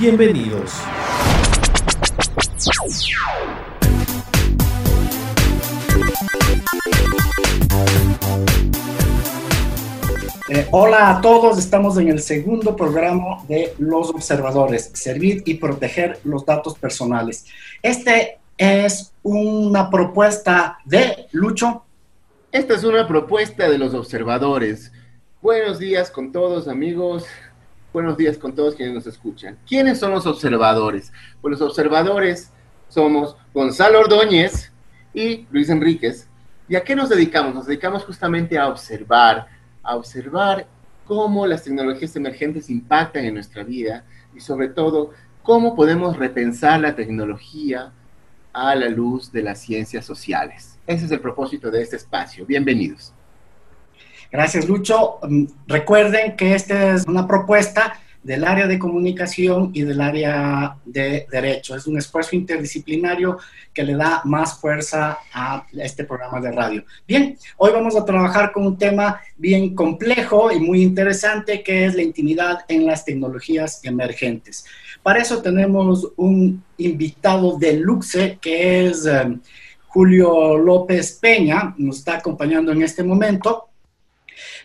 Bienvenidos. Eh, hola a todos, estamos en el segundo programa de Los Observadores, servir y proteger los datos personales. Este es una propuesta de Lucho. Esta es una propuesta de los observadores. Buenos días con todos amigos, buenos días con todos quienes nos escuchan. ¿Quiénes son los observadores? Pues los observadores somos Gonzalo Ordóñez y Luis Enríquez. ¿Y a qué nos dedicamos? Nos dedicamos justamente a observar, a observar cómo las tecnologías emergentes impactan en nuestra vida y sobre todo cómo podemos repensar la tecnología a la luz de las ciencias sociales. Ese es el propósito de este espacio. Bienvenidos. Gracias, Lucho. Mm, recuerden que esta es una propuesta del área de comunicación y del área de derecho. Es un esfuerzo interdisciplinario que le da más fuerza a este programa de radio. Bien, hoy vamos a trabajar con un tema bien complejo y muy interesante que es la intimidad en las tecnologías emergentes. Para eso tenemos un invitado de luxe que es eh, Julio López Peña, nos está acompañando en este momento.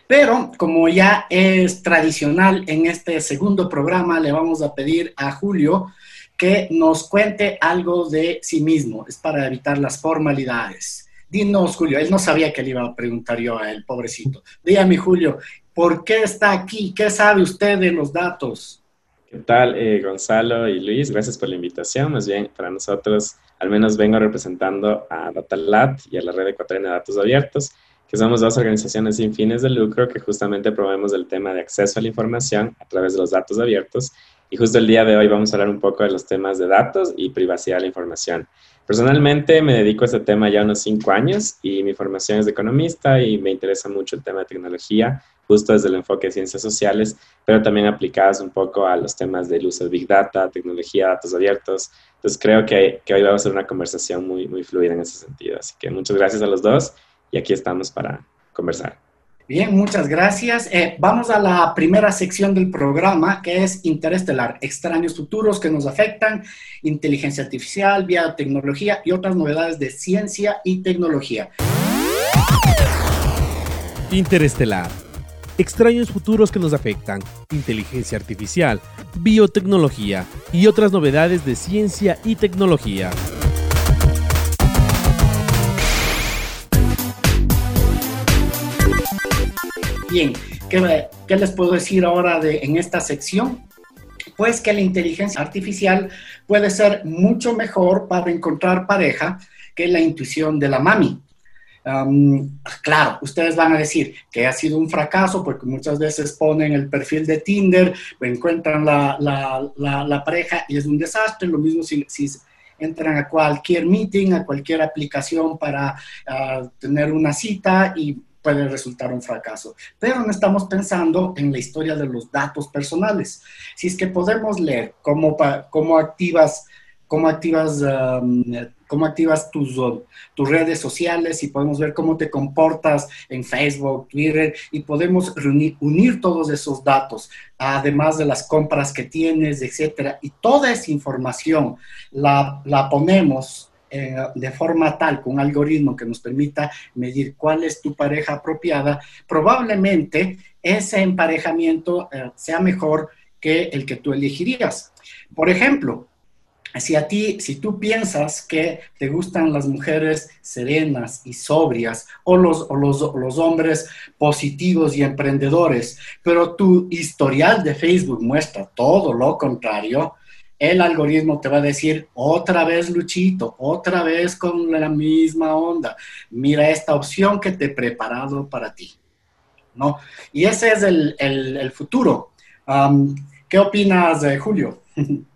Pero como ya es tradicional en este segundo programa, le vamos a pedir a Julio que nos cuente algo de sí mismo. Es para evitar las formalidades. Dinos, Julio, él no sabía que le iba a preguntar yo a él, pobrecito. Dígame, Julio, ¿por qué está aquí? ¿Qué sabe usted de los datos? ¿Qué tal, eh, Gonzalo y Luis? Gracias por la invitación. Más bien, para nosotros, al menos vengo representando a DataLat y a la Red Ecuatoriana de Datos Abiertos, que somos dos organizaciones sin fines de lucro que justamente promovemos el tema de acceso a la información a través de los datos abiertos. Y justo el día de hoy vamos a hablar un poco de los temas de datos y privacidad de la información. Personalmente me dedico a este tema ya unos cinco años y mi formación es de economista y me interesa mucho el tema de tecnología, justo desde el enfoque de ciencias sociales, pero también aplicadas un poco a los temas del uso de Big Data, tecnología, datos abiertos. Entonces creo que, que hoy vamos a hacer una conversación muy, muy fluida en ese sentido. Así que muchas gracias a los dos y aquí estamos para conversar. Bien, muchas gracias. Eh, vamos a la primera sección del programa, que es Interestelar, extraños futuros que nos afectan, inteligencia artificial, biotecnología y otras novedades de ciencia y tecnología. Interestelar, extraños futuros que nos afectan, inteligencia artificial, biotecnología y otras novedades de ciencia y tecnología. Bien, ¿qué, les puedo decir ahora en esta sección? Pues que la inteligencia artificial puede ser mucho mejor para encontrar pareja que la intuición de la mami. claro, ustedes van a decir que ha sido un fracaso porque muchas veces ponen el perfil de Tinder, encuentran la, pareja y es un desastre. Lo mismo si, si, entran a cualquier meeting, a cualquier aplicación para ah, tener una cita y puede resultar un fracaso. Pero no estamos pensando en la historia de los datos personales. Si es que podemos leer cómo, cómo activas, cómo activas, um, cómo activas tus, tus redes sociales y podemos ver cómo te comportas en Facebook, Twitter y podemos reunir, unir todos esos datos, además de las compras que tienes, etcétera. Y toda esa información la, la ponemos eh, de forma tal, con un algoritmo que nos permita medir cuál es tu pareja apropiada, probablemente ese emparejamiento eh, sea mejor que el que tú elegirías. Por ejemplo, si a ti, si tú piensas que te gustan las mujeres serenas y sobrias o los, los, los, hombres positivos y emprendedores, pero tu historial de Facebook muestra todo lo contrario, el algoritmo te va a decir otra vez Luchito, otra vez con la misma onda. Mira esta opción que te he preparado para ti. ¿no? Y ese es el, el, el futuro. ¿Qué opinas, Julio?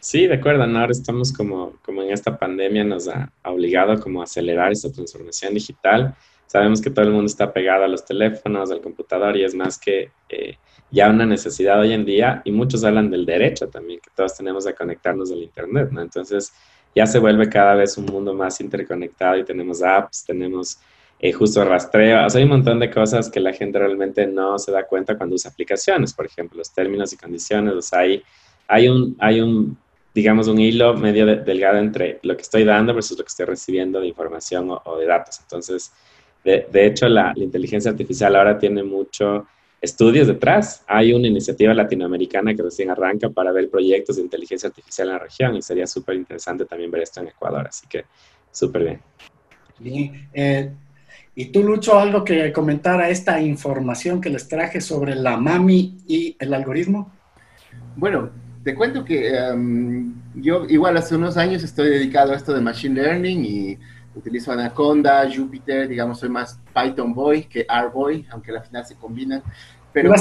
Sí, de acuerdo, ahora estamos como, como en esta pandemia nos ha, obligado como a acelerar esta transformación digital. Sabemos que todo el mundo está pegado a los teléfonos, al computador y es más que eh, ya una necesidad hoy en día y muchos hablan del derecho también, que todos tenemos a conectarnos al Internet, ¿no? Entonces ya se vuelve cada vez un mundo más interconectado y tenemos apps, tenemos eh, justo rastreo, o sea, hay un montón de cosas que la gente realmente no se da cuenta cuando usa aplicaciones, por ejemplo, los términos y condiciones, o sea, hay, hay un, hay un digamos, un hilo medio delgado entre lo que estoy dando versus lo que estoy recibiendo de información o, de datos. Entonces, de, hecho, la, inteligencia artificial ahora tiene mucho estudios detrás. Hay una iniciativa latinoamericana que recién arranca para ver proyectos de inteligencia artificial en la región y sería súper interesante también ver esto en Ecuador. Así que, súper bien. Bien. Eh, ¿Y tú, Lucho, algo que comentar a esta información que les traje sobre la MAMI y el algoritmo? Bueno, te cuento que em, yo igual hace unos años estoy dedicado a esto de Machine Learning y utilizo Anaconda, Jupyter, digamos, soy más Python Boy que R Boy, aunque al final se combinan. Pero,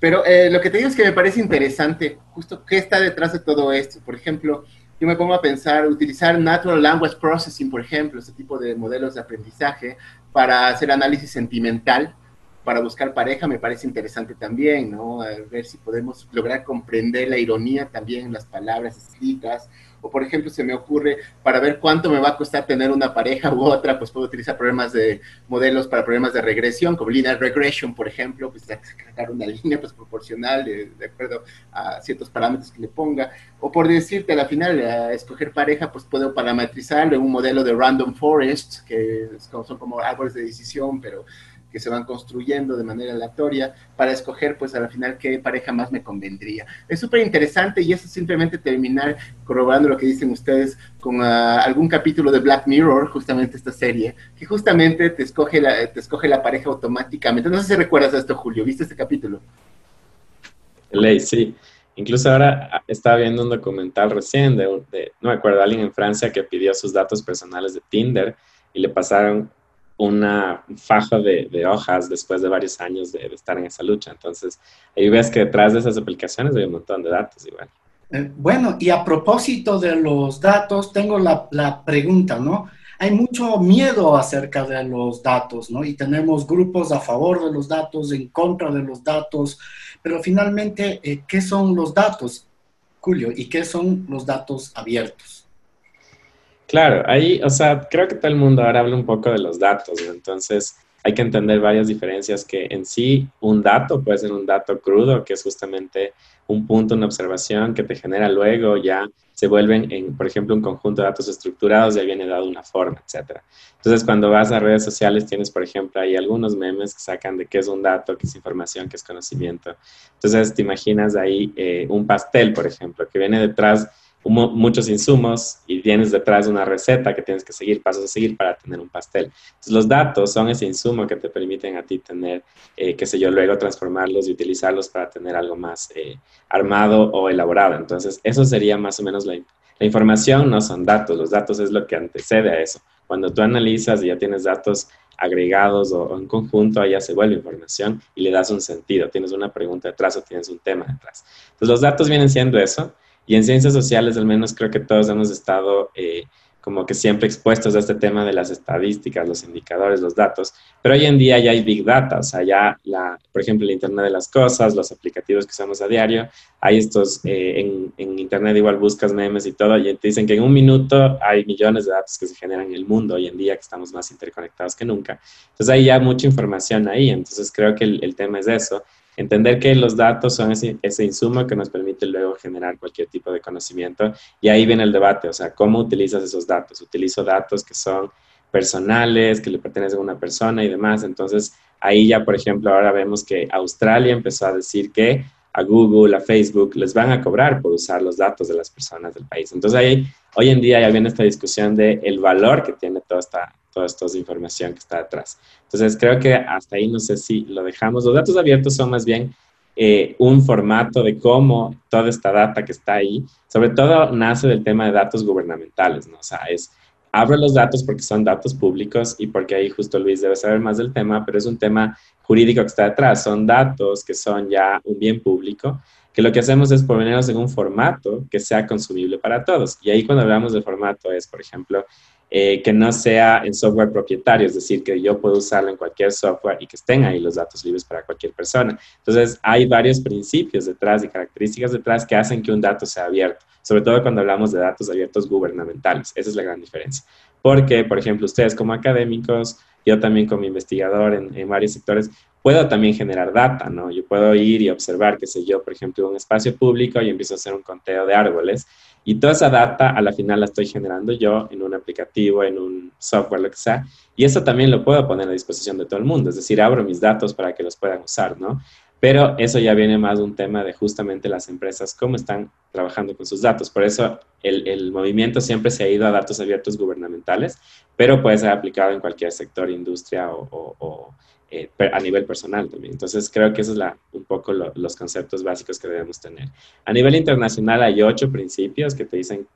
pero eh, lo que te digo es que me parece interesante justo qué está detrás de todo esto. Por ejemplo, yo me pongo a pensar, utilizar Natural Language Processing, por ejemplo, este tipo de modelos de aprendizaje para hacer análisis sentimental para buscar pareja me parece interesante también, ¿no? A ver si podemos lograr comprender la ironía también en las palabras escritas. O, por ejemplo, se me ocurre, para ver cuánto me va a costar tener una pareja u otra, pues puedo utilizar programas de modelos para problemas de regresión, como linear regression, por ejemplo, pues sacar una línea pues, proporcional de, acuerdo a ciertos parámetros que le ponga. O por decirte, a la final, a escoger pareja, pues puedo parametrizarlo en un modelo de random forest, que son como árboles de decisión, pero que se van construyendo de manera aleatoria para escoger pues al final qué pareja más me convendría. Es súper interesante y eso simplemente terminar corroborando lo que dicen ustedes con ah, algún capítulo de Black Mirror, justamente esta serie, que justamente te escoge la, te escoge la pareja automáticamente. No sé si recuerdas de esto, Julio, ¿viste este capítulo? Ley, sí. Incluso ahora ah, estaba viendo un documental recién de, de, no me acuerdo, alguien en Francia que pidió sus datos personales de Tinder y le pasaron una faja de, hojas después de varios años de, estar en esa lucha. Entonces, ahí ves que detrás de esas aplicaciones hay un montón de datos igual. Eh, bueno, y a propósito de los datos, tengo la, pregunta, ¿no? Hay mucho miedo acerca de los datos, ¿no? Y tenemos grupos a favor de los datos, en contra de los datos, pero finalmente, eh, ¿qué son los datos, Julio? ¿Y qué son los datos abiertos? Claro, ahí, o sea, creo que todo el mundo ahora habla un poco de los datos, ¿no? Entonces, hay que entender varias diferencias que en sí un dato puede ser un dato crudo, que es justamente un punto, una observación que te genera luego, ya se vuelven, en, por ejemplo, un conjunto de datos estructurados, ya viene dado una forma, etc. Entonces, cuando vas a redes sociales, tienes, por ejemplo, ahí algunos memes que sacan de qué es un dato, qué es información, qué es conocimiento. Entonces, te imaginas ahí eh, un pastel, por ejemplo, que viene detrás muchos insumos y tienes detrás una receta que tienes que seguir, pasos a seguir para tener un pastel. Entonces, los datos son ese insumo que te permiten a ti tener, eh, qué sé yo, luego transformarlos y utilizarlos para tener algo más eh, armado o elaborado. Entonces, eso sería más o menos la, la información, no son datos, los datos es lo que antecede a eso. Cuando tú analizas y ya tienes datos agregados o, en conjunto, allá se vuelve información y le das un sentido. Tienes una pregunta detrás o tienes un tema detrás. Entonces, los datos vienen siendo eso y en ciencias sociales, al menos creo que todos hemos estado eh, como que siempre expuestos a este tema de las estadísticas, los indicadores, los datos, pero hoy en día ya hay big data, o sea, ya, la, por ejemplo, el Internet de las Cosas, los aplicativos que usamos a diario, hay estos, eh, en, Internet igual buscas memes y todo, y te dicen que en un minuto hay millones de datos que se generan en el mundo hoy en día, que estamos más interconectados que nunca. Entonces hay ya mucha información ahí, entonces creo que el, el tema es eso, Entender que los datos son ese, insumo que nos permite luego generar cualquier tipo de conocimiento y ahí viene el debate, o sea, ¿cómo utilizas esos datos? Utilizo datos que son personales, que le pertenecen a una persona y demás. Entonces, ahí ya, por ejemplo, ahora vemos que Australia empezó a decir que a Google, a Facebook, les van a cobrar por usar los datos de las personas del país. Entonces ahí, hoy en día ya viene esta discusión de el valor que tiene toda esta, toda esta información que está detrás. Entonces creo que hasta ahí no sé si lo dejamos. Los datos abiertos son más bien eh, un formato de cómo toda esta data que está ahí, sobre todo nace del tema de datos gubernamentales, ¿no? O sea, es, abro los datos porque son datos públicos y porque ahí justo Luis debe saber más del tema, pero es un tema jurídico que está detrás, son datos que son ya un bien público, que lo que hacemos es ponerlos en un formato que sea consumible para todos. Y ahí cuando hablamos de formato es, por ejemplo, eh, que no sea en software propietario, es decir, que yo puedo usarlo en cualquier software y que estén ahí los datos libres para cualquier persona. Entonces, hay varios principios detrás y características detrás que hacen que un dato sea abierto, sobre todo cuando hablamos de datos abiertos gubernamentales. Esa es la gran diferencia. Porque, por ejemplo, ustedes como académicos, yo también como investigador en, en varios sectores, puedo también generar data, ¿no? Yo puedo ir y observar, qué sé yo, por ejemplo, un espacio público y empiezo a hacer un conteo de árboles y toda esa data a la final la estoy generando yo en un aplicativo, en un software, lo que sea. Y eso también lo puedo poner a disposición de todo el mundo. Es decir, abro mis datos para que los puedan usar, ¿no? Pero eso ya viene más de un tema de justamente las empresas, cómo están trabajando con sus datos. Por eso el, el movimiento siempre se ha ido a datos abiertos gubernamentales, pero puede ser aplicado en cualquier sector, industria o eh, a nivel personal también. Entonces, creo que esos son un poco los conceptos básicos que debemos tener. A nivel internacional hay ocho principios que te dicen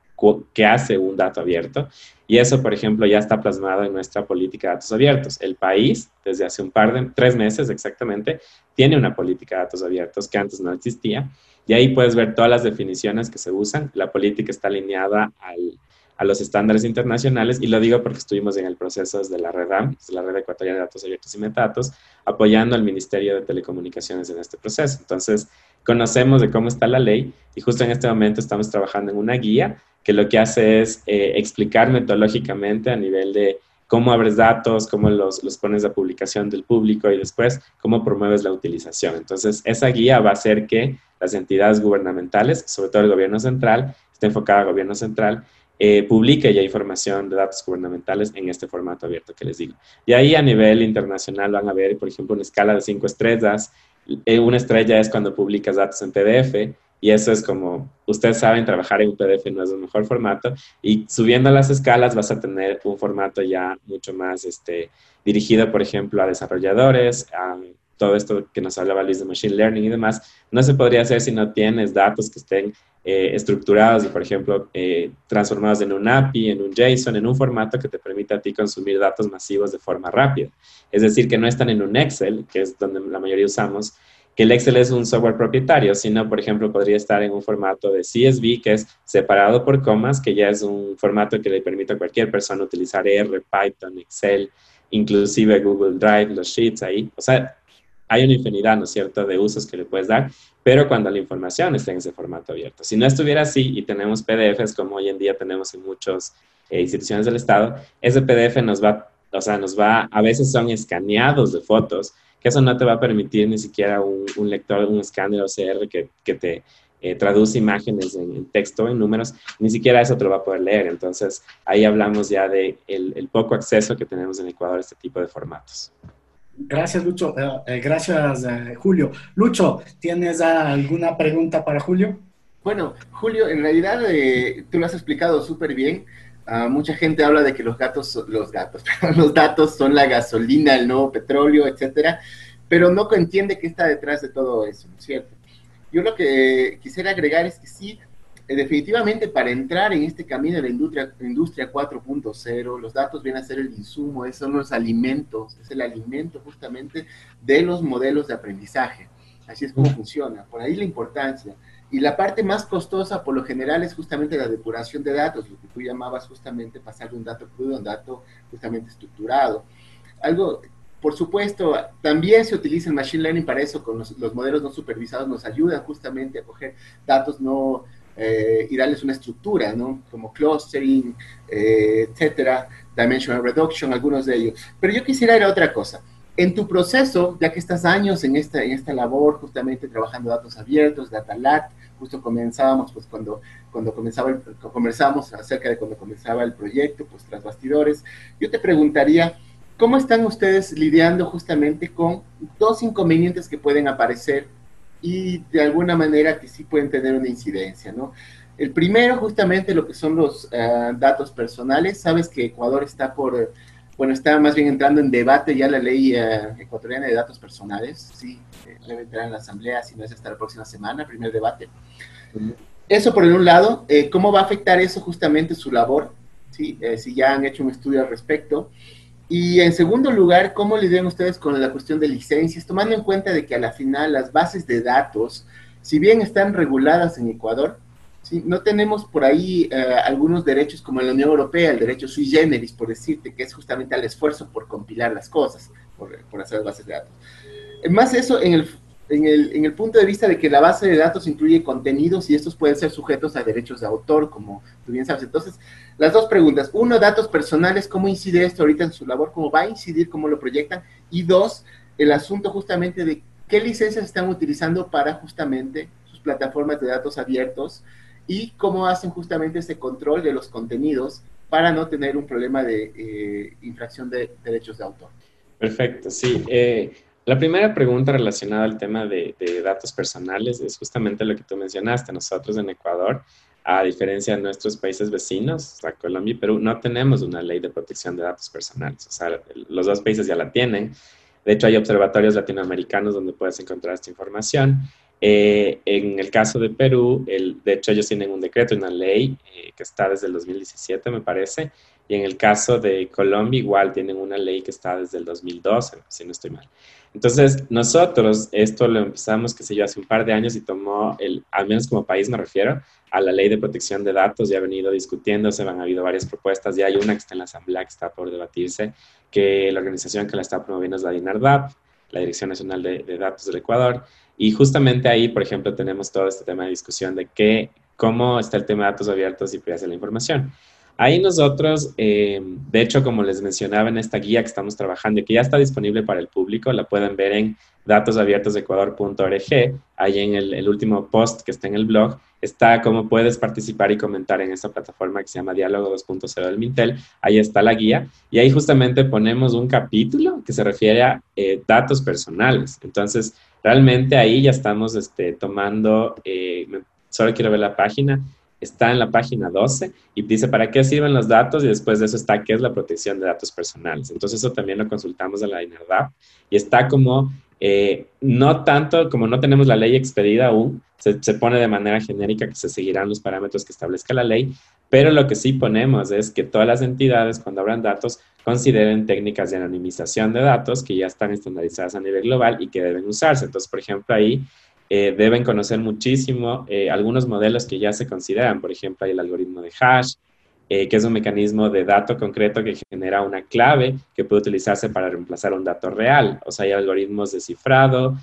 qué hace un dato abierto y eso, por ejemplo, ya está plasmado en nuestra política de datos abiertos. El país, desde hace un par de, tres meses exactamente, tiene una política de datos abiertos que antes no existía y ahí puedes ver todas las definiciones que se usan. La política está alineada al a los estándares internacionales, y lo digo porque estuvimos en el proceso de la red la Red Ecuatoriana de Datos Abiertos y Metadatos, apoyando al Ministerio de Telecomunicaciones en este proceso. Entonces, conocemos de cómo está la ley y justo en este momento estamos trabajando en una guía que lo que hace es eh, explicar metodológicamente a nivel de cómo abres datos, cómo los, los pones a publicación del público y después cómo promueves la utilización. Entonces, esa guía va a hacer que las entidades gubernamentales, sobre todo el gobierno central, esté enfocada al gobierno central, eh, publique ya información de datos gubernamentales en este formato abierto que les digo. Y ahí a nivel internacional van a ver, por ejemplo, una escala de cinco estrellas. Eh, una estrella es cuando publicas datos en PDF y eso es como, ustedes saben, trabajar en un PDF no es el mejor formato y subiendo las escalas vas a tener un formato ya mucho más este, dirigido, por ejemplo, a desarrolladores, a todo esto que nos hablaba Luis de Machine Learning y demás, no se podría hacer si no tienes datos que estén eh, estructurados y, por ejemplo, eh, transformados en un API, en un JSON, en un formato que te permita a ti consumir datos masivos de forma rápida. Es decir, que no están en un Excel, que es donde la mayoría usamos, que el Excel es un software propietario, sino, por ejemplo, podría estar en un formato de CSV, que es separado por comas, que ya es un formato que le permite a cualquier persona utilizar R, Python, Excel, inclusive Google Drive, los Sheets ahí. O sea, hay una infinidad, ¿no es cierto?, de usos que le puedes dar, pero cuando la información está en ese formato abierto. Si no estuviera así y tenemos PDFs como hoy en día tenemos en muchas eh, instituciones del Estado, ese PDF nos va, o sea, nos va, a veces son escaneados de fotos, que eso no te va a permitir ni siquiera un, lector, un escáner OCR que, que te eh, traduce imágenes en, texto, en números, ni siquiera eso te lo va a poder leer. Entonces, ahí hablamos ya de el poco acceso que tenemos en Ecuador a este tipo de formatos. Gracias, Lucho. Eh, eh, gracias, eh, Julio. Lucho, ¿tienes alguna pregunta para Julio? Bueno, Julio, en realidad tú lo has explicado súper bien. Ah, mucha gente habla de que los gatos, los gatos, los datos son la gasolina, el nuevo petróleo, etcétera, pero no entiende qué está detrás de todo eso, ¿no es cierto? Yo lo que quisiera agregar es que sí, eh, definitivamente para entrar en este camino de la industria, industria 4.0, los datos vienen a ser el insumo, son los alimentos, es el alimento justamente de los modelos de aprendizaje. Así es como funciona, por ahí la importancia. Y la parte más costosa por lo general es justamente la depuración de datos, lo que tú llamabas justamente pasar de un dato crudo a un dato justamente estructurado. Algo, por supuesto, también se utiliza el Machine Learning para eso, con los, los modelos no supervisados nos ayudan justamente a coger datos no eh, y darles una estructura, ¿no? Como clustering, eh, etcétera, dimensional reduction, algunos de ellos. Pero yo quisiera ir a otra cosa. En tu proceso, ya que estás años en esta, en esta labor, justamente trabajando datos abiertos, DataLat, justo comenzábamos, pues cuando, cuando comenzaba el, conversábamos acerca de cuando comenzaba el proyecto, pues tras bastidores, yo te preguntaría, ¿cómo están ustedes lidiando justamente con dos inconvenientes que pueden aparecer y de alguna manera que sí pueden tener una incidencia, ¿no? El primero, justamente lo que son los eh, datos personales. Sabes que Ecuador está por, bueno, está más bien entrando en debate ya la ley eh, ecuatoriana de datos personales. Sí, eh, debe entrar en la asamblea, si no es hasta la próxima semana, primer debate. Eso por un lado, ¿cómo va a afectar eso justamente su labor? ¿Sí? si ya han hecho un estudio al respecto. Y en segundo lugar, ¿cómo lidian ustedes con la cuestión de licencias? Tomando en cuenta de que a la final las bases de datos, si bien están reguladas en Ecuador, ¿sí? no tenemos por ahí eh, algunos derechos como en la Unión Europea, el derecho sui generis, por decirte, que es justamente el esfuerzo por compilar las cosas, por, por hacer bases de datos. Más eso en el, en, el, en el punto de vista de que la base de datos incluye contenidos y estos pueden ser sujetos a derechos de autor, como tú bien sabes. Entonces, las dos preguntas. Uno, datos personales, ¿cómo incide esto ahorita en su labor? ¿Cómo va a incidir? ¿Cómo lo proyectan? Y dos, el asunto justamente de qué licencias están utilizando para justamente sus plataformas de datos abiertos y cómo hacen justamente ese control de los contenidos para no tener un problema de eh, infracción de derechos de autor. Perfecto, sí. Eh, la primera pregunta relacionada al tema de, datos personales es justamente lo que tú mencionaste. Nosotros en Ecuador, a diferencia de nuestros países vecinos, o sea, Colombia y Perú, no tenemos una ley de protección de datos personales. O sea, los dos países ya la tienen. De hecho, hay observatorios latinoamericanos donde puedes encontrar esta información. Eh, en el caso de Perú, de hecho ellos tienen un decreto, una ley eh, que está desde el 2017, me parece, y en el caso de Colombia igual tienen una ley que está desde el 2012, si no estoy mal. Entonces, nosotros esto lo empezamos, qué sé yo, hace un par de años y tomó, el, al menos como país me refiero, a la ley de protección de datos, ya ha venido discutiéndose, han habido varias propuestas, ya hay una que está en la asamblea que está por debatirse, que la organización que la está promoviendo es la DINARDAP, la Dirección Nacional de, Datos del Ecuador, y justamente ahí, por ejemplo, tenemos todo este tema de discusión de qué, cómo está el tema de datos abiertos y privacidad de la información. Ahí nosotros, eh, de hecho, como les mencionaba en esta guía que estamos trabajando y que ya está disponible para el público, la pueden ver en datosabiertosecuador.org, ahí en el, el, último post que está en el blog, está cómo puedes participar y comentar en esta plataforma que se llama Diálogo 2.0 del Mintel, ahí está la guía, y ahí justamente ponemos un capítulo que se refiere a eh, datos personales. Entonces, realmente ahí ya estamos este, tomando, eh, solo quiero ver la página, está en la página 12 y dice para qué sirven los datos y después de eso está qué es la protección de datos personales. Entonces eso también lo consultamos en la INERDAP y está como, eh, no tanto, como no tenemos la ley expedida aún, se, se, pone de manera genérica que se seguirán los parámetros que establezca la ley, pero lo que sí ponemos es que todas las entidades cuando abran datos consideren técnicas de anonimización de datos que ya están estandarizadas a nivel global y que deben usarse. Entonces, por ejemplo, ahí eh, deben conocer muchísimo eh, algunos modelos que ya se consideran. Por ejemplo, hay el algoritmo de hash, eh, que es un mecanismo de dato concreto que genera una clave que puede utilizarse para reemplazar un dato real. O sea, hay algoritmos de cifrado,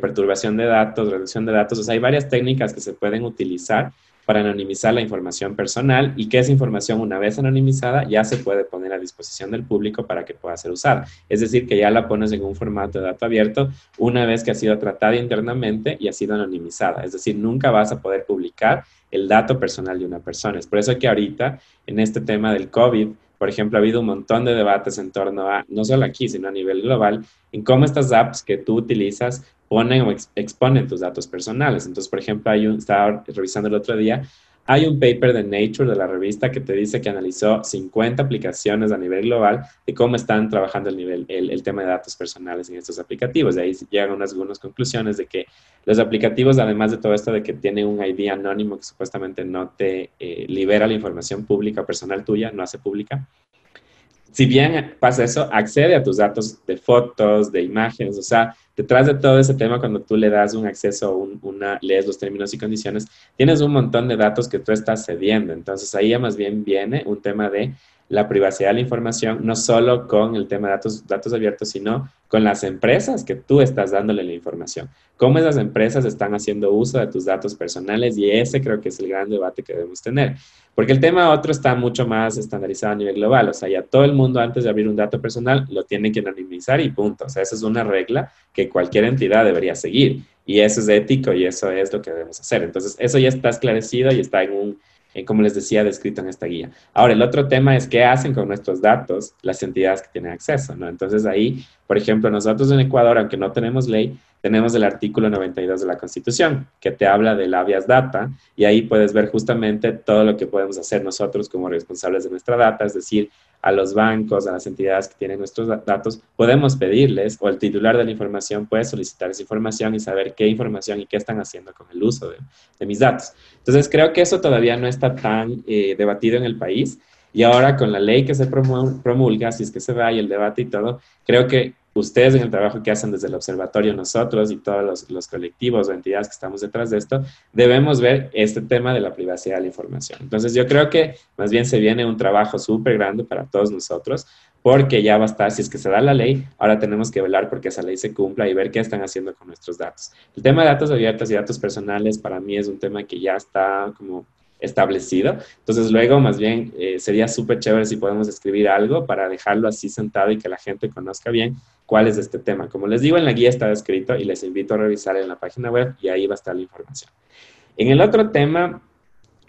perturbación de datos, reducción de datos. O sea, hay varias técnicas que se pueden utilizar para anonimizar la información personal y que esa información una vez anonimizada ya se puede poner a disposición del público para que pueda ser usada. Es decir, que ya la pones en un formato de dato abierto una vez que ha sido tratada internamente y ha sido anonimizada. Es decir, nunca vas a poder publicar el dato personal de una persona. Es por eso que ahorita en este tema del COVID, por ejemplo, ha habido un montón de debates en torno a, no solo aquí, sino a nivel global, en cómo estas apps que tú utilizas ponen o exponen tus datos personales. Entonces, por ejemplo, hay un, estaba revisando el otro día, hay un paper de Nature de la revista que te dice que analizó 50 aplicaciones a nivel global de cómo están trabajando el, nivel, el, tema de datos personales en estos aplicativos. De ahí llegan unas, algunas conclusiones de que los aplicativos, además de todo esto de que tienen un ID anónimo que supuestamente no te eh, libera la información pública o personal tuya, no hace pública, si bien pasa eso, accede a tus datos de fotos, de imágenes, o sea, detrás de todo ese tema, cuando tú le das un acceso, un, una, lees los términos y condiciones, tienes un montón de datos que tú estás cediendo. Entonces ahí ya más bien viene un tema de la privacidad de la información, no solo con el tema de datos, datos abiertos, sino con las empresas que tú estás dándole la información. Cómo esas empresas están haciendo uso de tus datos personales y ese creo que es el gran debate que debemos tener. Porque el tema otro está mucho más estandarizado a nivel global. O sea, ya todo el mundo antes de abrir un dato personal lo tiene que anonimizar y punto. O sea, esa es una regla que cualquier entidad debería seguir. Y eso es ético y eso es lo que debemos hacer. Entonces, eso ya está esclarecido y está en un eh, como les decía, descrito en esta guía. Ahora, el otro tema es qué hacen con nuestros datos las entidades que tienen acceso, ¿no? Entonces ahí, por ejemplo, nosotros en Ecuador, aunque no tenemos ley, tenemos el artículo 92 de la Constitución, que te habla del habeas data, y ahí puedes ver justamente todo lo que podemos hacer nosotros como responsables de nuestra data, es decir, a los bancos, a las entidades que tienen nuestros datos, podemos pedirles, o el titular de la información puede solicitar esa información y saber qué información y qué están haciendo con el uso de, mis datos. Entonces, creo que eso todavía no está tan eh, debatido en el país. Y ahora con la ley que se promulga, si es que se va y el debate y todo, creo que ustedes en el trabajo que hacen desde el observatorio, nosotros y todos los, colectivos o entidades que estamos detrás de esto, debemos ver este tema de la privacidad de la información. Entonces yo creo que más bien se viene un trabajo súper grande para todos nosotros, porque ya va a estar, si es que se da la ley, ahora tenemos que velar porque esa ley se cumpla y ver qué están haciendo con nuestros datos. El tema de datos abiertos y datos personales para mí es un tema que ya está como establecido. Entonces luego más bien eh, sería súper chévere si podemos escribir algo para dejarlo así sentado y que la gente conozca bien cuál es este tema. Como les digo, en la guía está escrito y les invito a revisar en la página web y ahí va a estar la información. En el otro tema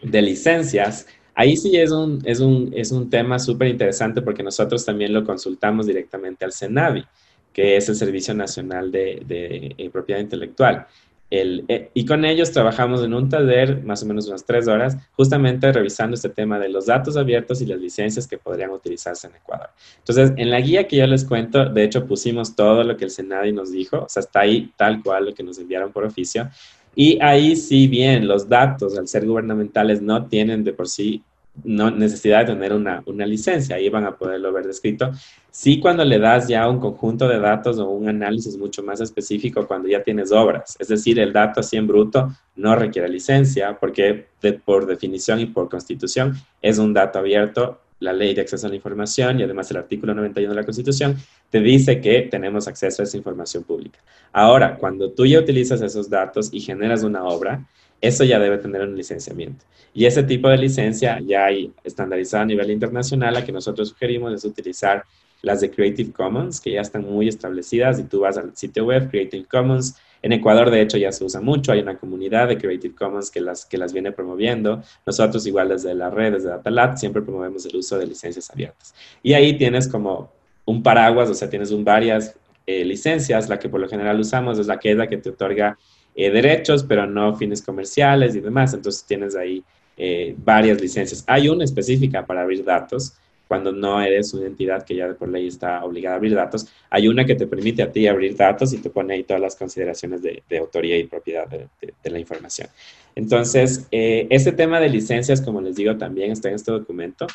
de licencias, ahí sí es un, es un, es un tema súper interesante porque nosotros también lo consultamos directamente al CENAVI, que es el Servicio Nacional de, de eh, Propiedad Intelectual. Eh, y con ellos trabajamos en un taller, más o menos unas tres horas, justamente revisando este tema de los datos abiertos y las licencias que podrían utilizarse en Ecuador. Entonces, en la guía que yo les cuento, de hecho pusimos todo lo que el Senado nos dijo, o sea, está ahí tal cual lo que nos enviaron por oficio. Y ahí, si bien los datos, al ser gubernamentales, no tienen de por sí no necesidad de tener una, una, licencia, ahí van a poderlo ver descrito. Sí, cuando le das ya un conjunto de datos o un análisis mucho más específico, cuando ya tienes obras, es decir, el dato así en bruto no requiere licencia porque por definición y por constitución es un dato abierto. La ley de acceso a la información y además el artículo 91 de la Constitución te dice que tenemos acceso a esa información pública. Ahora, cuando tú ya utilizas esos datos y generas una obra, eso ya debe tener un licenciamiento. Y ese tipo de licencia ya hay estandarizada a nivel internacional, la que nosotros sugerimos es utilizar las de Creative Commons, que ya están muy establecidas y tú vas al sitio web Creative Commons. En Ecuador, de hecho, ya se usa mucho, hay una comunidad de Creative Commons que las, que las viene promoviendo. Nosotros, igual desde la red, desde DataLab, siempre promovemos el uso de licencias abiertas. Y ahí tienes como un paraguas, o sea, tienes un varias eh, licencias, la que por lo general usamos es la que es la que te otorga eh, derechos, pero no fines comerciales y demás. Entonces tienes ahí eh, varias licencias. Hay una específica para abrir datos, cuando no eres una entidad que ya por ley está obligada a abrir datos. Hay una que te permite a ti abrir datos y te pone ahí todas las consideraciones de, autoría y propiedad de, la información. Entonces, eh, este tema de licencias, como les digo, también está en este documento.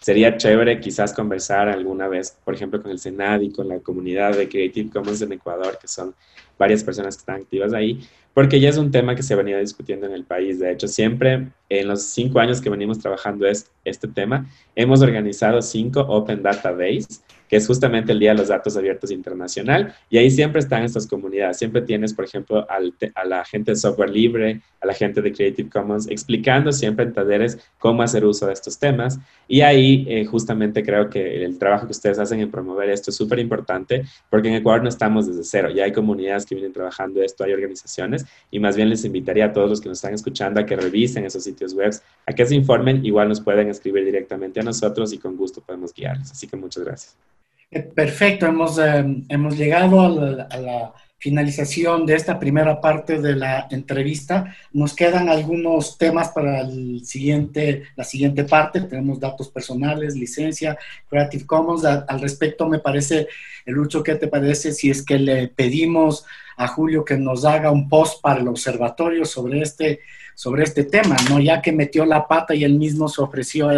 Sería chévere quizás conversar alguna vez, por ejemplo, con el Senado y con la comunidad de Creative Commons en Ecuador, que son varias personas que están activas ahí, porque ya es un tema que se venido discutiendo en el país. De hecho, siempre en los cinco años que venimos trabajando es, este tema, hemos organizado cinco Open Data Days que es justamente el Día de los Datos Abiertos Internacional, y ahí siempre están estas comunidades. Siempre tienes, por ejemplo, a la gente de software libre, a la gente de Creative Commons, explicando siempre en talleres cómo hacer uso de estos temas. Y ahí eh, justamente creo que el trabajo que ustedes hacen en promover esto es súper importante, porque en Ecuador no estamos desde cero, ya hay comunidades que vienen trabajando esto, hay organizaciones, y más bien les invitaría a todos los que nos están escuchando a que revisen esos sitios web, a que se informen, igual nos pueden escribir directamente a nosotros y con gusto podemos guiarles. Así que muchas gracias. Perfecto, hemos, eh, hemos llegado a la, finalización de esta primera parte de la entrevista. Nos quedan algunos temas para el siguiente, la siguiente parte. Tenemos datos personales, licencia, Creative Commons. al respecto, me parece, Lucho, ¿qué te parece si es que le pedimos a Julio que nos haga un post para el observatorio sobre este, sobre este tema, ¿no? Ya que metió la pata y él mismo se ofreció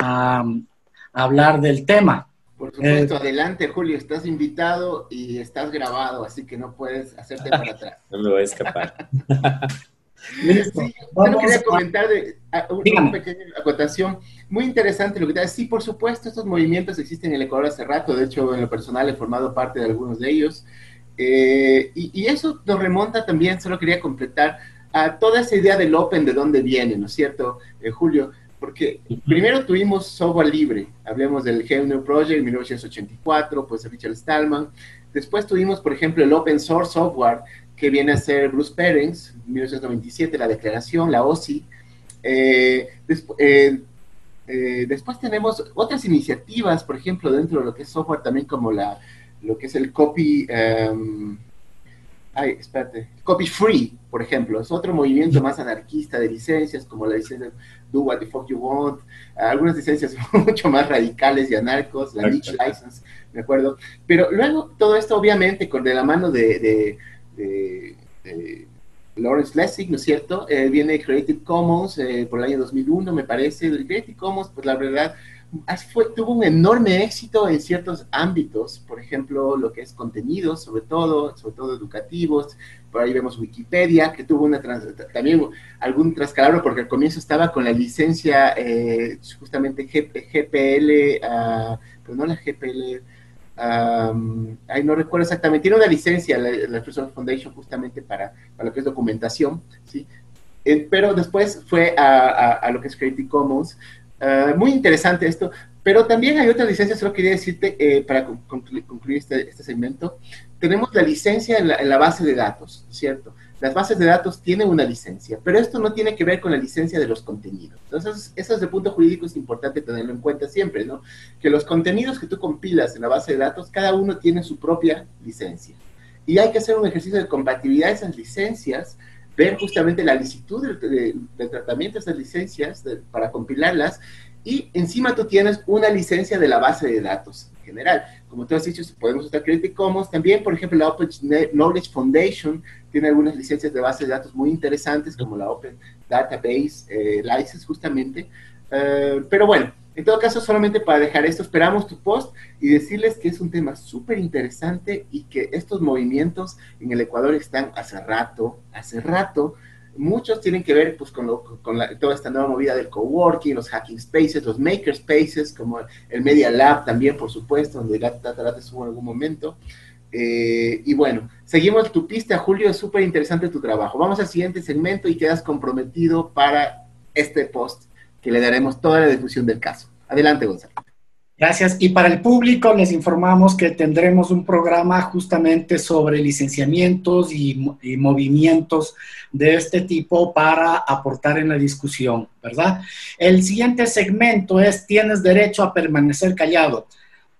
a hablar del tema. Por supuesto, eh, adelante Julio, estás invitado y estás grabado, así que no puedes hacerte para atrás. No me voy a escapar. sí, bueno, quería comentar de, una pequeña acotación. Muy interesante lo que te Sí, por supuesto, estos movimientos existen en el Ecuador hace rato. De hecho, en lo personal he formado parte de algunos de ellos. Eh, y, eso nos remonta también, solo quería completar, a toda esa idea del Open, de dónde viene, ¿no es cierto, eh, Julio? Porque primero tuvimos software libre, hablemos del GNU Project 1984, pues Richard Stallman. Después tuvimos, por ejemplo, el Open Source Software, que viene a ser Bruce Perens, 1997, la declaración, la OSI. Eh, eh, eh, después tenemos otras iniciativas, por ejemplo, dentro de lo que es software también como la, lo que es el copy, em, ay, espérate, Copy Free, por ejemplo, es otro movimiento más anarquista de licencias, como la licencia Do What the Fuck You Want, algunas licencias mucho más radicales y anarcos, la Niche License, me acuerdo. Pero luego todo esto, obviamente, con de la mano de, Lawrence Lessig, ¿no es cierto? Eh, viene Creative Commons eh, por el año 2001, me parece. Creative Commons, pues la verdad, fue, tuvo un enorme éxito en ciertos ámbitos, por ejemplo, lo que es contenidos, sobre todo, sobre todo educativos. Por ahí vemos Wikipedia, que tuvo una también algún trascalabro, porque al comienzo estaba con la licencia eh, justamente GPL, ah, pero no la GPL, ahí no recuerdo exactamente, tiene una licencia la, la Foundation justamente para, para, lo que es documentación, ¿sí? Eh, pero después fue a, a, lo que es Creative Commons, Ah, muy interesante esto, pero también hay otras licencias, solo quería decirte, eh, para concluir este, este, segmento, tenemos la licencia en la, base de datos, ¿cierto? Las bases de datos tienen una licencia, pero esto no tiene que ver con la licencia de los contenidos. Entonces, eso desde el punto jurídico es importante tenerlo en cuenta siempre, ¿no? Que los contenidos que tú compilas en la base de datos, cada uno tiene su propia licencia. Y hay que hacer un ejercicio de compatibilidad de esas licencias ver justamente la licitud del, tratamiento de estas licencias para compilarlas y encima tú tienes una licencia de la base de datos en general. Como tú has dicho, podemos usar Creative Commons. También, por ejemplo, la Open Knowledge Foundation tiene algunas licencias de base de datos muy interesantes, como la Open Database eh, License, justamente. Eh, pero bueno, en todo caso, solamente para dejar esto, esperamos tu post y decirles que es un tema súper interesante y que estos movimientos en el Ecuador están hace rato, hace rato. Muchos tienen que ver pues, con, toda esta nueva movida del coworking, los hacking spaces, los maker spaces, como el Media Lab también, por supuesto, donde Data estuvo en algún momento. Eh, y bueno, seguimos tu pista, Julio, es súper interesante tu trabajo. Vamos al siguiente segmento y quedas comprometido para este post que le daremos toda la difusión del caso. Adelante, Gonzalo. Gracias. Y para el público les informamos que tendremos un programa justamente sobre licenciamientos y, movimientos de este tipo para aportar en la discusión, ¿verdad? El siguiente segmento es Tienes derecho a permanecer callado.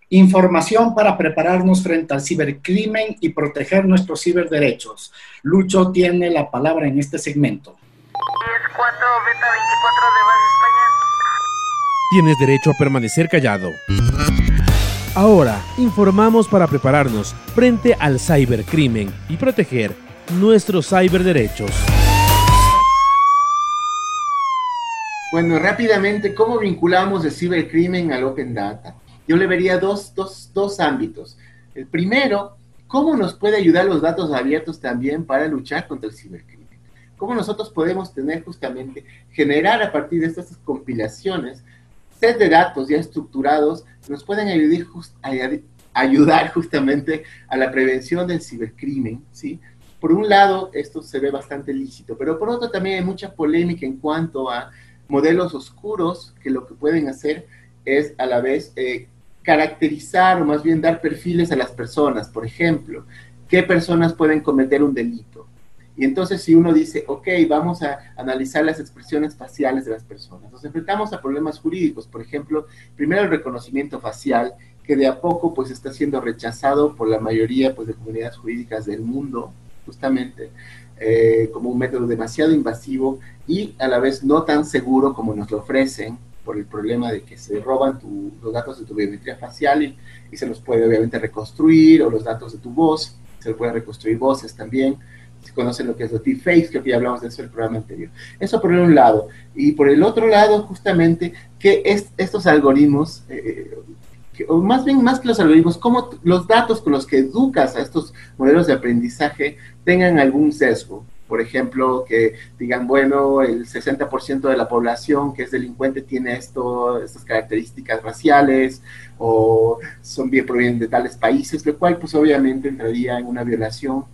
Información para prepararnos frente al cibercrimen y proteger nuestros ciberderechos. Lucho tiene la palabra en este segmento. 4, beta 24 de base España. Tienes derecho a permanecer callado. Ahora, informamos para prepararnos frente al cibercrimen y proteger nuestros ciberderechos. Bueno, rápidamente, ¿cómo vinculamos el cibercrimen al Open Data? Yo le vería dos, dos, dos ámbitos. El primero, ¿cómo nos puede ayudar los datos abiertos también para luchar contra el cibercrimen? cómo nosotros podemos tener justamente, generar a partir de estas compilaciones, set de datos ya estructurados nos pueden ayudar, ayudar justamente a la prevención del cibercrimen, ¿sí? Por un lado, esto se ve bastante lícito, pero por otro también hay mucha polémica en cuanto a modelos oscuros que lo que pueden hacer es a la vez eh, caracterizar o más bien dar perfiles a las personas. Por ejemplo, qué personas pueden cometer un delito, y entonces si uno dice, ok, vamos a analizar las expresiones faciales de las personas, nos enfrentamos a problemas jurídicos, por ejemplo, primero el reconocimiento facial, que de a poco pues está siendo rechazado por la mayoría pues de comunidades jurídicas del mundo, justamente, eh, como un método demasiado invasivo y a la vez no tan seguro como nos lo ofrecen por el problema de que se roban los datos de tu biometría facial y, se los puede obviamente reconstruir, o los datos de tu voz, se le puede reconstruir voces también conocen lo que es los deepfakes, que ya hablamos de eso en el programa anterior. Eso por un lado. Y por el otro lado, justamente, que estos algoritmos, eh, o más bien más que los algoritmos, como los datos con los que educas a estos modelos de aprendizaje tengan algún sesgo. Por ejemplo, que digan, bueno, el 60% de la población que es delincuente tiene esto, estas características raciales, o son bien provienen de tales países, lo cual pues obviamente entraría en una violación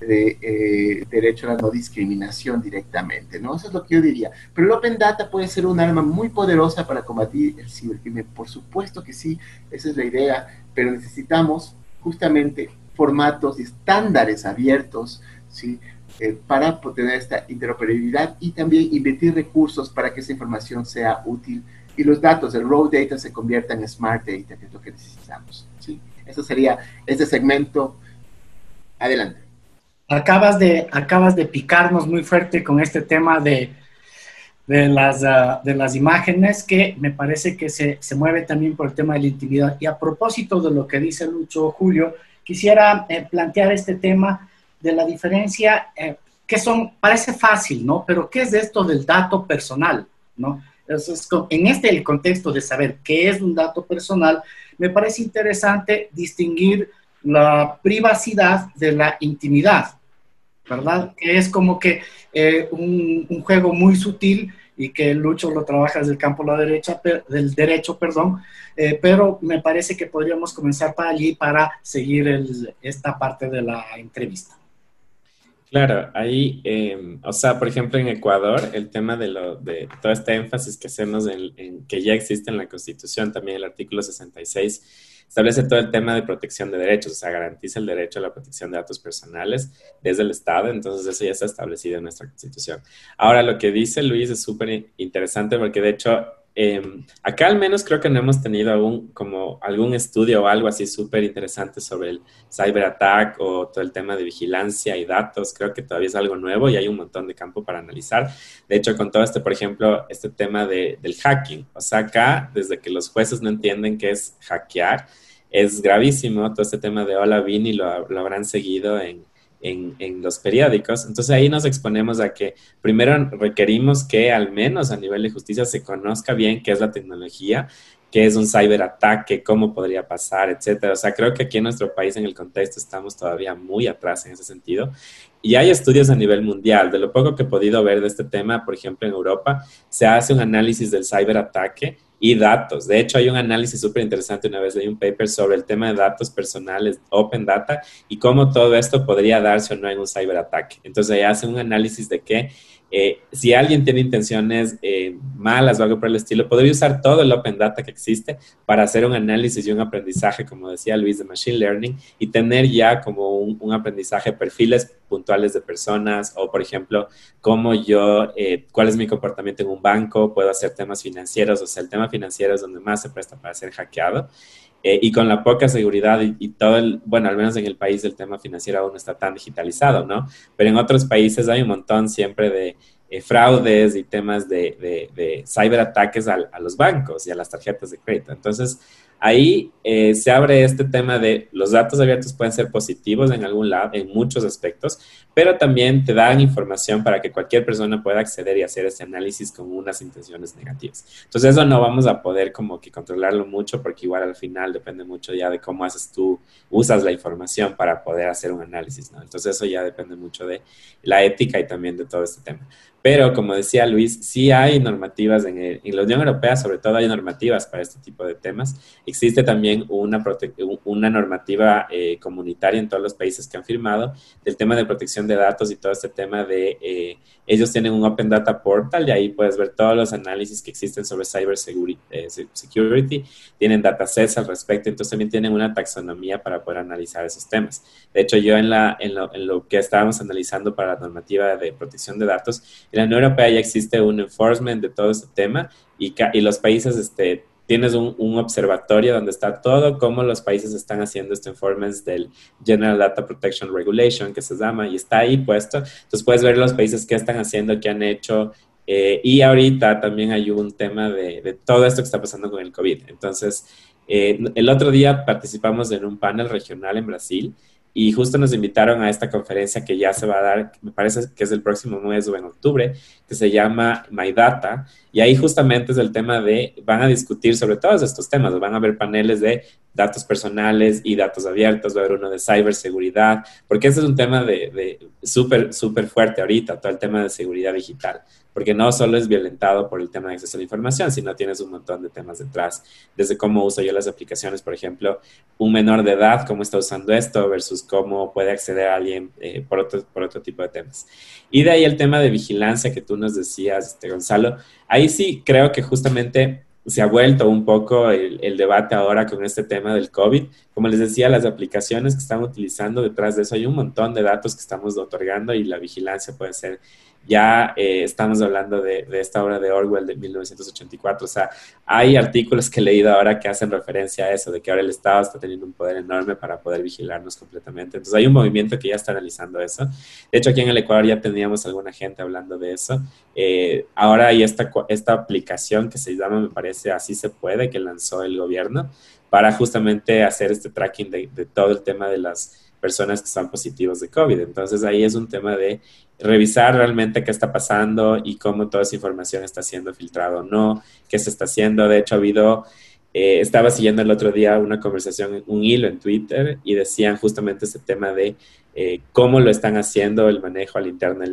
de eh, derecho a la no discriminación directamente, ¿no? Eso es lo que yo diría. Pero el Open Data puede ser un arma muy poderosa para combatir el cibercrimen. Por supuesto que sí, esa es la idea, pero necesitamos justamente formatos y estándares abiertos, ¿sí? Eh, para tener esta interoperabilidad y también invertir recursos para que esa información sea útil y los datos, el raw data, se conviertan en smart data, que es lo que necesitamos. ¿sí? Eso sería este segmento. Adelante. Acabas de, acabas de picarnos muy fuerte con este tema de, de, las, ah, de las imágenes que me parece que se, se, mueve también por el tema de la intimidad. Y a propósito de lo que dice Lucho Julio, quisiera eh, plantear este tema de la diferencia, eh, que son, parece fácil, ¿no? Pero ¿qué es esto del dato personal, ¿no? Entonces, en este el contexto de saber qué es un dato personal, me parece interesante distinguir la privacidad de la intimidad, ¿verdad? Que es como que eh, un, juego muy sutil y que Lucho lo trabaja desde el campo la derecha, del derecho, perdón, eh, pero me parece que podríamos comenzar para allí para seguir esta parte de la entrevista. Claro, ahí, eh, o sea, por ejemplo, en Ecuador, el tema de, lo, de todo este énfasis que hacemos en, en, que ya existe en la Constitución, también el artículo 66, establece todo el tema de protección de derechos, o sea, garantiza el derecho a la protección de datos personales desde el Estado, entonces eso ya está establecido en nuestra Constitución. Ahora, lo que dice Luis es súper interesante porque de hecho eh, acá al menos creo que no hemos tenido aún como algún estudio o algo así súper interesante sobre el cyberattack o todo el tema de vigilancia y datos. Creo que todavía es algo nuevo y hay un montón de campo para analizar. De hecho, con todo este, por ejemplo, este tema de, del hacking. O sea, acá, desde que los jueces no entienden qué es hackear, es gravísimo todo este tema de hola Vini, lo habrán seguido en, en, los periódicos. Entonces ahí nos exponemos a que primero requerimos que al menos a nivel de justicia se conozca bien qué es la tecnología, qué es un ciberataque, cómo podría pasar, etcétera. O sea, creo que aquí en nuestro país en el contexto estamos todavía muy atrás en ese sentido. Y hay estudios a nivel mundial. De lo poco que he podido ver de este tema, por ejemplo, en Europa, se hace un análisis del ciberataque y datos. De hecho, hay un análisis súper interesante, una vez leí un paper sobre el tema de datos personales, Open Data, y cómo todo esto podría darse o no en un ciberataque. Entonces, ahí hace un análisis de que eh, si alguien tiene intenciones eh, malas o algo por el estilo, podría usar todo el Open Data que existe para hacer un análisis y un aprendizaje, como decía Luis, de Machine Learning y tener ya como un, un aprendizaje, perfiles puntuales de personas o, por ejemplo, cómo yo, eh, cuál es mi comportamiento en un banco, puedo hacer temas financieros, o sea, el tema financiero es donde más se presta para ser hackeado. Eh, y con la poca seguridad y, todo el, bueno, al menos en el país el tema financiero aún no está tan digitalizado, ¿no? Pero en otros países hay un montón siempre de eh, fraudes y temas de, de, de ciberataques a, a, los bancos y a las tarjetas de crédito. Entonces, ahí eh, se abre este tema de los datos abiertos pueden ser positivos en algún lado, en muchos aspectos, pero también te dan información para que cualquier persona pueda acceder y hacer ese análisis con unas intenciones negativas. Entonces eso no vamos a poder como que controlarlo mucho porque igual al final depende mucho ya de cómo haces tú, usas la información para poder hacer un análisis, ¿no? Entonces eso ya depende mucho de la ética y también de todo este tema. Pero como decía Luis, sí hay normativas en, el, en, la Unión Europea, sobre todo hay normativas para este tipo de temas. Existe también una, una normativa eh, comunitaria en todos los países que han firmado del tema de protección de datos y todo este tema de, eh, ellos tienen un Open Data Portal y ahí puedes ver todos los análisis que existen sobre cyber eh, security, tienen datasets al respecto, entonces también tienen una taxonomía para poder analizar esos temas. De hecho, yo en, la, en, lo, en lo que estábamos analizando para la normativa de protección de datos, en la Unión Europea ya existe un enforcement de todo este tema y, y los países este, tienes un, observatorio donde está todo cómo los países están haciendo este informe del General Data Protection Regulation, que se llama, y está ahí puesto. Entonces puedes ver los países que están haciendo, qué han hecho. Eh, y ahorita también hay un tema de, de, todo esto que está pasando con el COVID. Entonces, eh, el otro día participamos en un panel regional en Brasil y justo nos invitaron a esta conferencia que ya se va a dar, me parece que es el próximo mes o en octubre, que se llama My Data, y ahí justamente es el tema de, van a discutir sobre todos estos temas, van a haber paneles de datos personales y datos abiertos, va a haber uno de ciberseguridad, porque ese es un tema de, de súper, súper fuerte ahorita, todo el tema de seguridad digital porque no solo es violentado por el tema de acceso a la información, sino tienes un montón de temas detrás, desde cómo uso yo las aplicaciones, por ejemplo, un menor de edad, cómo está usando esto versus cómo puede acceder a alguien eh, por, otro, por otro tipo de temas. Y de ahí el tema de vigilancia que tú nos decías, este, Gonzalo, ahí sí creo que justamente se ha vuelto un poco el, debate ahora con este tema del COVID. Como les decía, las aplicaciones que están utilizando detrás de eso hay un montón de datos que estamos otorgando y la vigilancia puede ser ya eh, estamos hablando de, esta obra de Orwell de 1984. O sea, hay artículos que he leído ahora que hacen referencia a eso, de que ahora el Estado está teniendo un poder enorme para poder vigilarnos completamente. Entonces hay un movimiento que ya está analizando eso. De hecho, aquí en el Ecuador ya teníamos alguna gente hablando de eso. Eh, ahora hay esta, esta aplicación que se llama, me parece, Así se puede, que lanzó el gobierno para justamente hacer este tracking de, de todo el tema de las personas que están positivos de COVID. Entonces ahí es un tema de revisar realmente qué está pasando y cómo toda esa información está siendo filtrada o no, qué se está haciendo. De hecho, ha habido, eh, estaba siguiendo el otro día una conversación, un hilo en Twitter y decían justamente ese tema de eh, cómo lo están haciendo el manejo al interno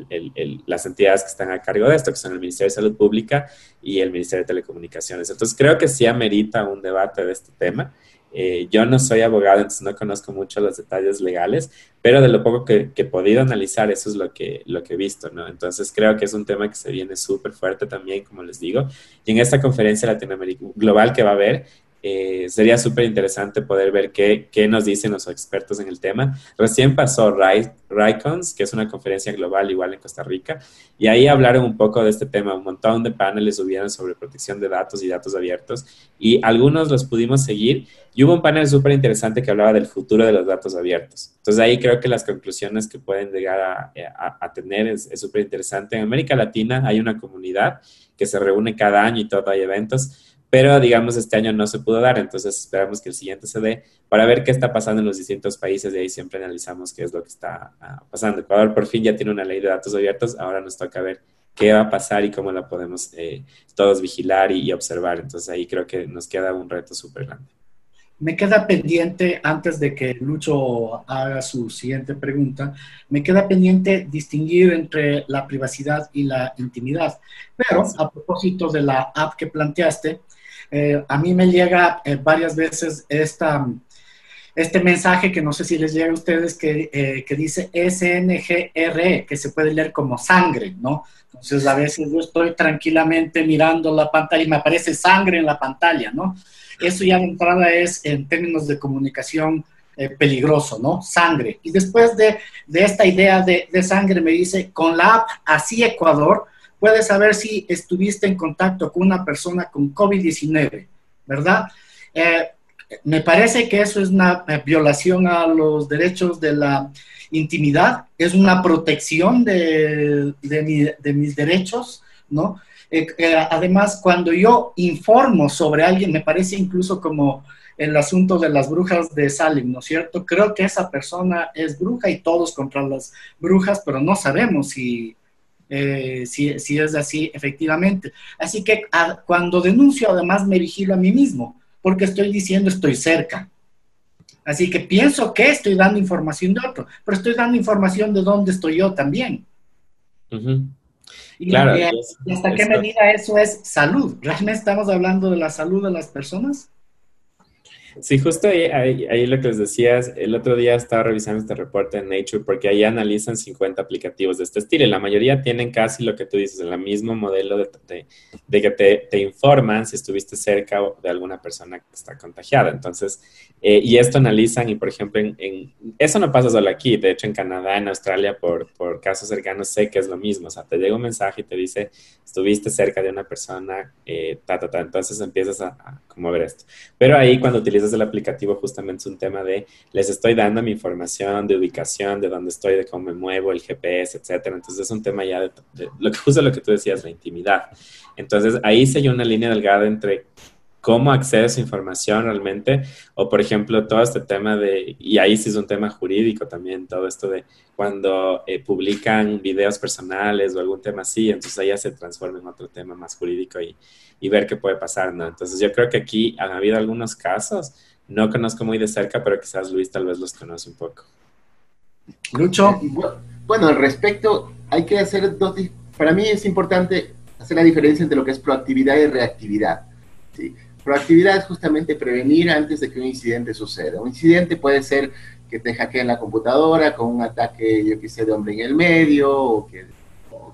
las entidades que están a cargo de esto, que son el Ministerio de Salud Pública y el Ministerio de Telecomunicaciones. Entonces creo que sí amerita un debate de este tema eh, yo no soy abogado, entonces no conozco mucho los detalles legales, pero de lo poco que, he podido analizar, eso es lo que, he visto, ¿no? Entonces creo que es un tema que se viene súper fuerte también, como les digo. Y en esta conferencia Latinoamérica global que va a haber, eh, sería súper interesante poder ver qué, qué, nos dicen los expertos en el tema. Recién pasó RICONS, que es una conferencia global igual en Costa Rica, y ahí hablaron un poco de este tema. Un montón de paneles hubieron sobre protección de datos y datos abiertos, y algunos los pudimos seguir. Y hubo un panel súper interesante que hablaba del futuro de los datos abiertos. Entonces ahí creo que las conclusiones que pueden llegar a, a tener es súper interesante. En América Latina hay una comunidad que se reúne cada año y todo hay eventos pero digamos este año no se pudo dar, entonces esperamos que el siguiente se dé para ver qué está pasando en los distintos países y ahí siempre analizamos qué es lo que está ah, pasando. Ecuador por fin ya tiene una ley de datos abiertos, ahora nos toca ver qué va a pasar y cómo la podemos eh, todos vigilar y, observar, entonces ahí creo que nos queda un reto súper grande. Me queda pendiente, antes de que Lucho haga su siguiente pregunta, me queda pendiente distinguir entre la privacidad y la intimidad. Pero a propósito de la app que planteaste, eh, a mí me llega eh, varias veces esta, este mensaje que no sé si les llega a ustedes que, eh, que dice SNGR, que se puede leer como sangre, ¿no? Entonces a veces yo estoy tranquilamente mirando la pantalla y me aparece sangre en la pantalla, ¿no? Eso ya de entrada es en términos de comunicación peligroso, ¿no? Sangre. Y después de, de esta idea de, de, sangre me dice, con la app Así Ecuador, puedes saber si estuviste en contacto con una persona con COVID-19, ¿verdad? Eh, me parece que eso es una eh, violación a los derechos de la intimidad, es una protección de, mis derechos, ¿no? Eh, además, cuando yo informo sobre alguien, me parece incluso como el asunto de las brujas de Salem, ¿no es cierto? Creo que esa persona es bruja y todos contra las brujas, pero no sabemos si eh, si, es así efectivamente. Así que cuando denuncio además me vigilo a mí mismo, porque estoy diciendo estoy cerca. Así que pienso que estoy dando información de otro, pero estoy dando información de dónde estoy yo también. Y, claro, hasta qué medida eso es salud. ¿Realmente estamos hablando de la salud de las personas? Sí, justo ahí, ahí, lo que les decías, el otro día estaba revisando este reporte en Nature porque ahí analizan 50 aplicativos de este estilo y la mayoría tienen casi lo que tú dices, el mismo modelo de, que te, te, informan si estuviste cerca de alguna persona que está contagiada. Entonces, eh, y esto analizan y por ejemplo, eso no pasa solo aquí, de hecho en Canadá, en Australia, por, casos cercanos sé que es lo mismo, o sea, te llega un mensaje y te dice, estuviste cerca de una persona, eh, ta, ta, ta, entonces empiezas a como ver esto. Pero ahí cuando utilizas el aplicativo justamente es un tema de les estoy dando mi información de ubicación, de dónde estoy, de cómo me muevo, el GPS, etcétera. Entonces es un tema ya de, lo que justo lo que tú decías, la intimidad. Entonces ahí se hay una línea delgada entre cómo accedes a información realmente, o por ejemplo, todo este tema de, y ahí sí es un tema jurídico también, todo esto de cuando eh, publican videos personales o algún tema así, entonces ahí ya se transforma en otro tema más jurídico y, y ver qué puede pasar, ¿no? Entonces yo creo que aquí han habido algunos casos, no conozco muy de cerca, pero quizás Luis tal vez los conoce un poco. Lucho. Bueno, al respecto, hay que hacer dos, para mí es importante hacer la diferencia entre lo que es proactividad y reactividad. ¿sí? Proactividad es justamente prevenir antes de que un incidente suceda. Un incidente puede ser que te hackeen la computadora con un ataque, yo qué sé, de hombre en el medio, o que,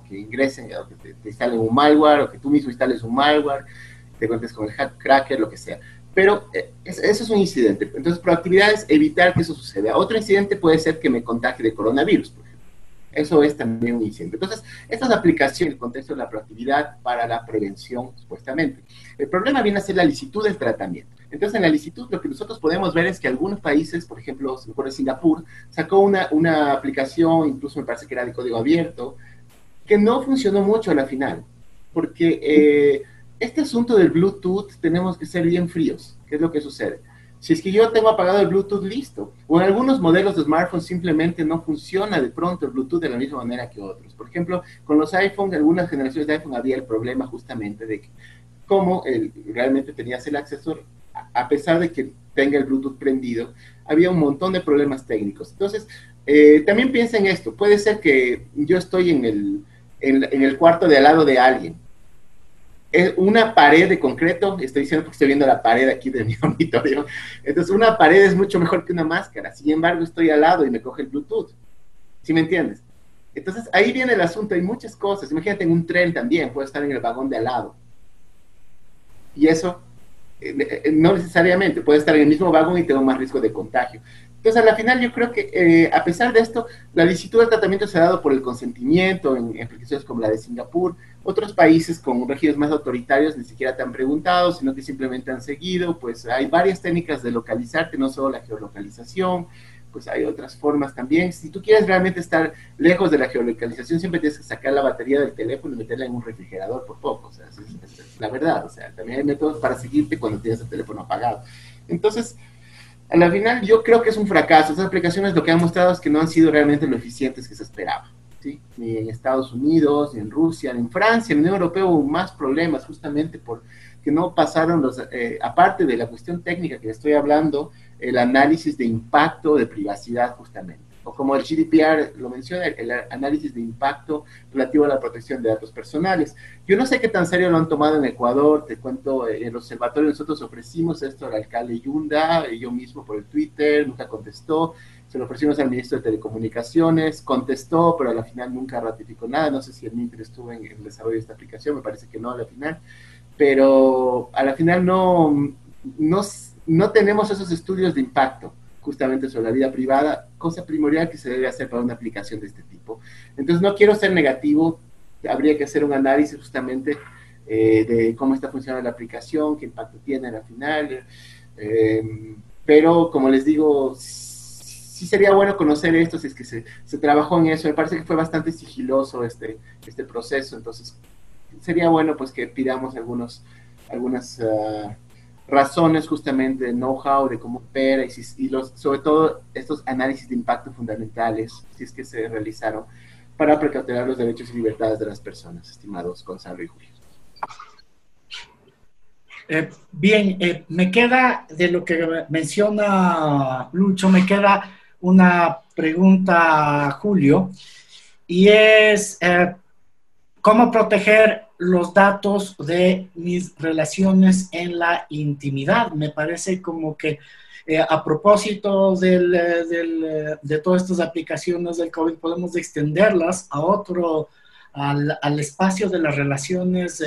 ingresen, o que te, instalen un malware, o que tú mismo instales un malware, te cuentes con el hack cracker, lo que sea. Pero eh, eso es un incidente. Entonces, proactividad es evitar que eso suceda. Otro incidente puede ser que me contagie de coronavirus. Eso es también un incendio. Entonces, estas aplicaciones en el contexto de la proactividad para la prevención, supuestamente. El problema viene a ser la licitud del tratamiento. Entonces, en la licitud, lo que nosotros podemos ver es que algunos países, por ejemplo, por Singapur, sacó una, una aplicación, incluso me parece que era de código abierto, que no funcionó mucho a la final, porque eh, este asunto del Bluetooth tenemos que ser bien fríos. ¿Qué es lo que sucede? Si es que yo tengo apagado el Bluetooth, listo. O en algunos modelos de smartphones simplemente no funciona de pronto el Bluetooth de la misma manera que otros. Por ejemplo, con los iPhones, algunas generaciones de iPhone había el problema justamente de que cómo el, realmente tenías el acceso, a pesar de que tenga el Bluetooth prendido, había un montón de problemas técnicos. Entonces, eh, también piensa en esto. Puede ser que yo estoy en el, en el cuarto de al lado de alguien es una pared de concreto, estoy diciendo estoy viendo la pared aquí de mi auditorio, entonces una pared es mucho mejor que una máscara, sin embargo estoy al lado y me coge el Bluetooth, ¿sí me entiendes? Entonces ahí viene el asunto, hay muchas cosas, imagínate en un tren también, puedo estar en el vagón de al lado, y eso eh, eh, no necesariamente, puede estar en el mismo vagón y tengo más riesgo de contagio. Entonces, a la final, yo creo que eh, a pesar de esto, la licitud del tratamiento se ha dado por el consentimiento en, aplicaciones como la de Singapur. Otros países con regímenes más autoritarios ni siquiera te han preguntado, sino que simplemente han seguido. Pues hay varias técnicas de localizarte, no solo la geolocalización, pues hay otras formas también. Si tú quieres realmente estar lejos de la geolocalización, siempre tienes que sacar la batería del teléfono y meterla en un refrigerador por poco. O sea, es, la verdad. O sea, también hay métodos para seguirte cuando tienes el teléfono apagado. Entonces, a la final yo creo que es un fracaso. Estas aplicaciones lo que han mostrado es que no han sido realmente lo eficientes que se esperaba. Ni en Estados Unidos, ni en Rusia, ni en Francia, en la Unión Europea hubo más problemas justamente porque no pasaron los, eh, aparte de la cuestión técnica que estoy hablando, el análisis de impacto de privacidad justamente o como el GDPR lo menciona, el, análisis de impacto relativo a la protección de datos personales. Yo no sé qué tan serio lo han tomado en Ecuador, te cuento, en el observatorio nosotros ofrecimos esto al alcalde Yunda, yo mismo por el Twitter, nunca contestó, se lo ofrecimos al ministro de Telecomunicaciones, contestó, pero a la final nunca ratificó nada, no sé si el MINTER estuvo en el desarrollo de esta aplicación, me parece que no a la final, pero a la final no, no, no tenemos esos estudios de impacto justamente sobre la vida privada, cosa primordial que se debe hacer para una aplicación de este tipo. Entonces, no quiero ser negativo, habría que hacer un análisis justamente eh, de cómo está funcionando la aplicación, qué impacto tiene al final, eh, pero como les digo, sí sería bueno conocer esto, si es que se, se, trabajó en eso, me parece que fue bastante sigiloso este, este proceso, entonces sería bueno pues que pidamos algunos, algunas... Uh, razones justamente de know-how, de cómo opera y, los, sobre todo estos análisis de impacto fundamentales, si es que se realizaron, para precautelar los derechos y libertades de las personas, estimados Gonzalo y Julio. Eh, bien, eh, me queda de lo que menciona Lucho, me queda una pregunta, Julio, y es eh, cómo proteger los datos de mis relaciones en la intimidad. Me parece como que eh, a propósito del, eh, de todas estas aplicaciones del COVID, podemos extenderlas a otro, al, al espacio de las relaciones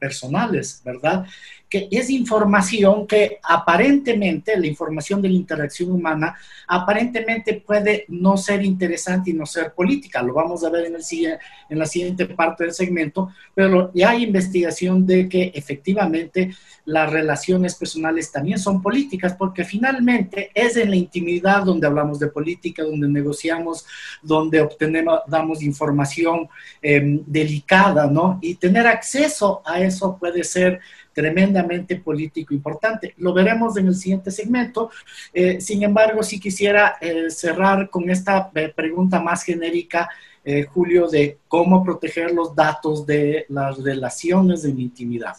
personales, ¿verdad? Que es información que aparentemente, la información de la interacción humana, aparentemente puede no ser interesante y no ser política. Lo vamos a ver en, el, en la siguiente parte del segmento, pero ya hay investigación de que efectivamente las relaciones personales también son políticas, porque finalmente es en la intimidad donde hablamos de política, donde negociamos, donde obtenemos, damos información em, delicada, ¿no? Y tener acceso a eso puede ser tremendamente político importante. Lo veremos en el siguiente segmento. Eh, sin embargo, si quisiera eh, cerrar con esta eh, pregunta más genérica, Julio, de cómo proteger los datos de las relaciones de intimidad.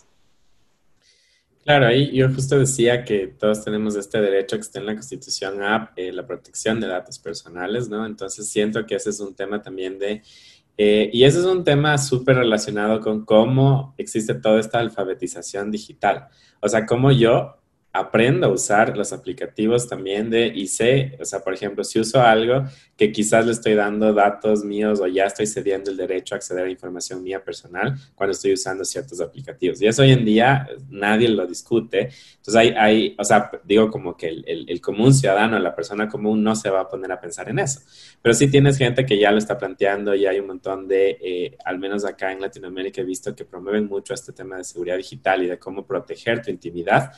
Claro, ahí yo justo decía que todos tenemos este derecho que está en la Constitución a la protección de datos personales, ¿no? Entonces siento que ese es un tema también de eh, y ese es un tema súper relacionado con cómo existe toda esta alfabetización digital. O sea, cómo yo aprendo a usar los aplicativos también de sé, o sea, por ejemplo, si uso algo que quizás le estoy dando datos míos o ya estoy cediendo el derecho a acceder a información mía personal cuando estoy usando ciertos aplicativos. Y eso hoy en día nadie lo discute. Entonces hay, hay o sea, digo como que el, el, común ciudadano, la persona común no se va a poner a pensar en eso. Pero sí tienes gente que ya lo está planteando y hay un montón de, eh, al menos acá en Latinoamérica he visto que promueven mucho este tema de seguridad digital y de cómo proteger tu intimidad.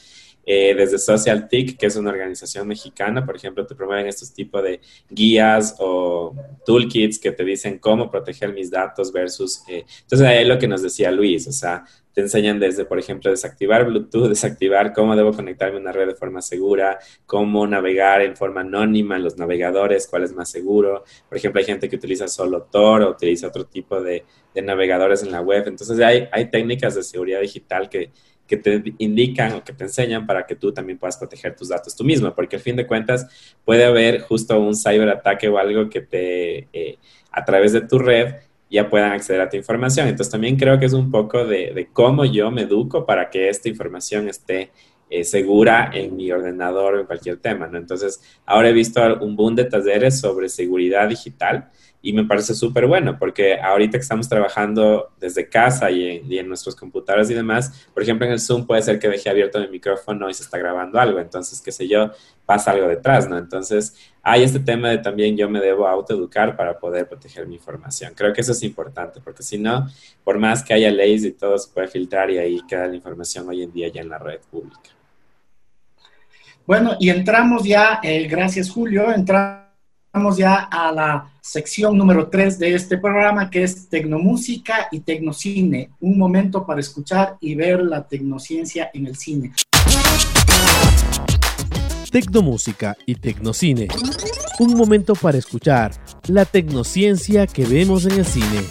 Eh, desde Social TIC, que es una organización mexicana, por ejemplo, te promueven estos tipos de guías o toolkits que te dicen cómo proteger mis datos versus... Eh, entonces, ahí es lo que nos decía Luis, o sea, te enseñan desde, por ejemplo, desactivar Bluetooth, desactivar cómo debo conectarme a una red de forma segura, cómo navegar en forma anónima en los navegadores, cuál es más seguro. Por ejemplo, hay gente que utiliza solo Tor o utiliza otro tipo de, navegadores en la web. Entonces, hay técnicas de seguridad digital que que te indican o que te enseñan para que tú también puedas proteger tus datos tú mismo, porque al fin de cuentas puede haber justo un ciberataque o algo que te, eh, a través de tu red, ya puedan acceder a tu información. Entonces también creo que es un poco de, cómo yo me educo para que esta información esté eh, segura en mi ordenador o en cualquier tema, ¿no? Entonces, ahora he visto un boom de talleres sobre seguridad digital y me parece súper bueno porque ahorita que estamos trabajando desde casa y en, nuestros computadores y demás, por ejemplo en el Zoom puede ser que deje abierto mi micrófono y se está grabando algo, entonces qué sé yo, pasa algo detrás, ¿no? Entonces hay este tema de también yo me debo autoeducar para poder proteger mi información. Creo que eso es importante porque si no, por más que haya leyes y todo, se puede filtrar y ahí queda la información hoy en día ya en la red pública. Bueno, y entramos ya, eh, gracias Julio, entramos Vamos ya a la sección número 3 de este programa, que es Tecnomúsica y Tecnocine. Un momento para escuchar y ver la tecnociencia en el cine. Tecnomúsica y Tecnocine. Un momento para escuchar la tecnociencia que vemos en el cine.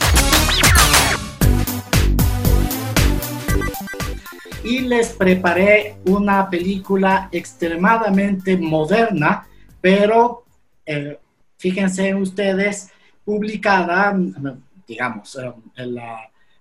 Y les preparé una película extremadamente moderna, pero eh, fíjense ustedes, publicada, digamos, eh,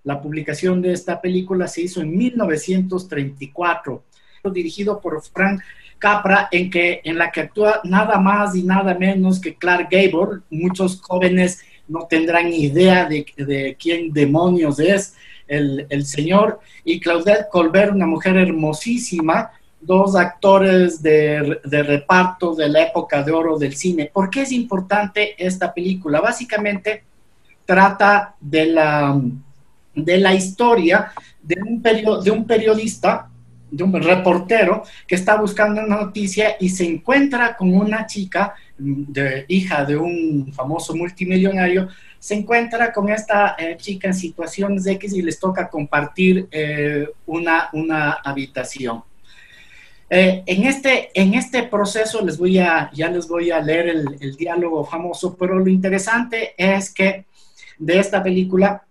la, publicación de esta película se hizo en 1934, dirigido por Frank Capra, en, que, en la que actúa nada más y nada menos que Clark Gable. Muchos jóvenes no tendrán idea de, de quién demonios es el, el, señor. Y Claudette Colbert, una mujer hermosísima, dos actores de, reparto de la época de oro del cine. ¿Por qué es importante esta película? Básicamente trata de la, de la historia de un, de un periodista, de un reportero que está buscando una noticia y se encuentra con una chica, de, hija de un famoso multimillonario, se encuentra con esta eh, chica en situaciones X y les toca compartir eh, una, una habitación. Eh, en, este, en este proceso les voy a, ya les voy a leer el, diálogo famoso, pero lo interesante es que de esta película,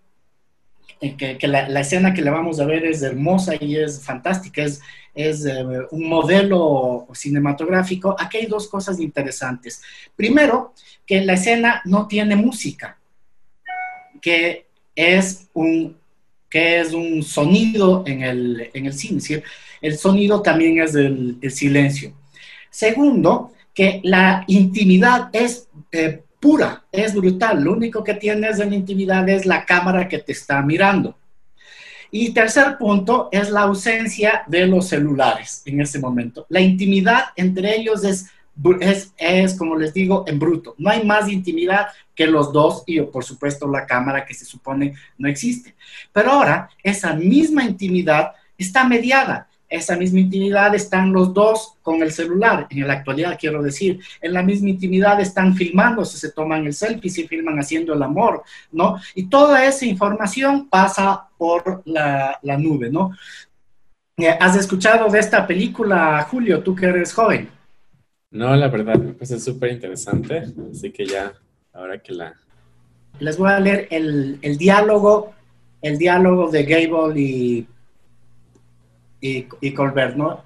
eh, que, la, escena que le vamos a ver es hermosa y es fantástica, es, es eh, un modelo cinematográfico. Aquí hay dos cosas interesantes. Primero, que la escena no tiene música, que es un, que es un sonido en el, en el cine. El sonido también es el, silencio. Segundo, que la intimidad es eh, pura, es brutal. Lo único que tienes en intimidad es la cámara que te está mirando. Y tercer punto es la ausencia de los celulares en ese momento. La intimidad entre ellos es, es, es, como les digo, en bruto. No hay más intimidad que los dos y por supuesto la cámara que se supone no existe. Pero ahora esa misma intimidad está mediada esa misma intimidad están los dos con el celular, en la actualidad quiero decir, en la misma intimidad están filmándose, se toman el selfie, se filman haciendo el amor, ¿no? Y toda esa información pasa por la, nube, ¿no? Eh, ¿Has escuchado de esta película, Julio, tú que eres joven? No, la verdad, me parece súper interesante, así que ya, ahora que la... Les voy a leer el, el diálogo, el diálogo de Gable y y, Colbert, ¿no?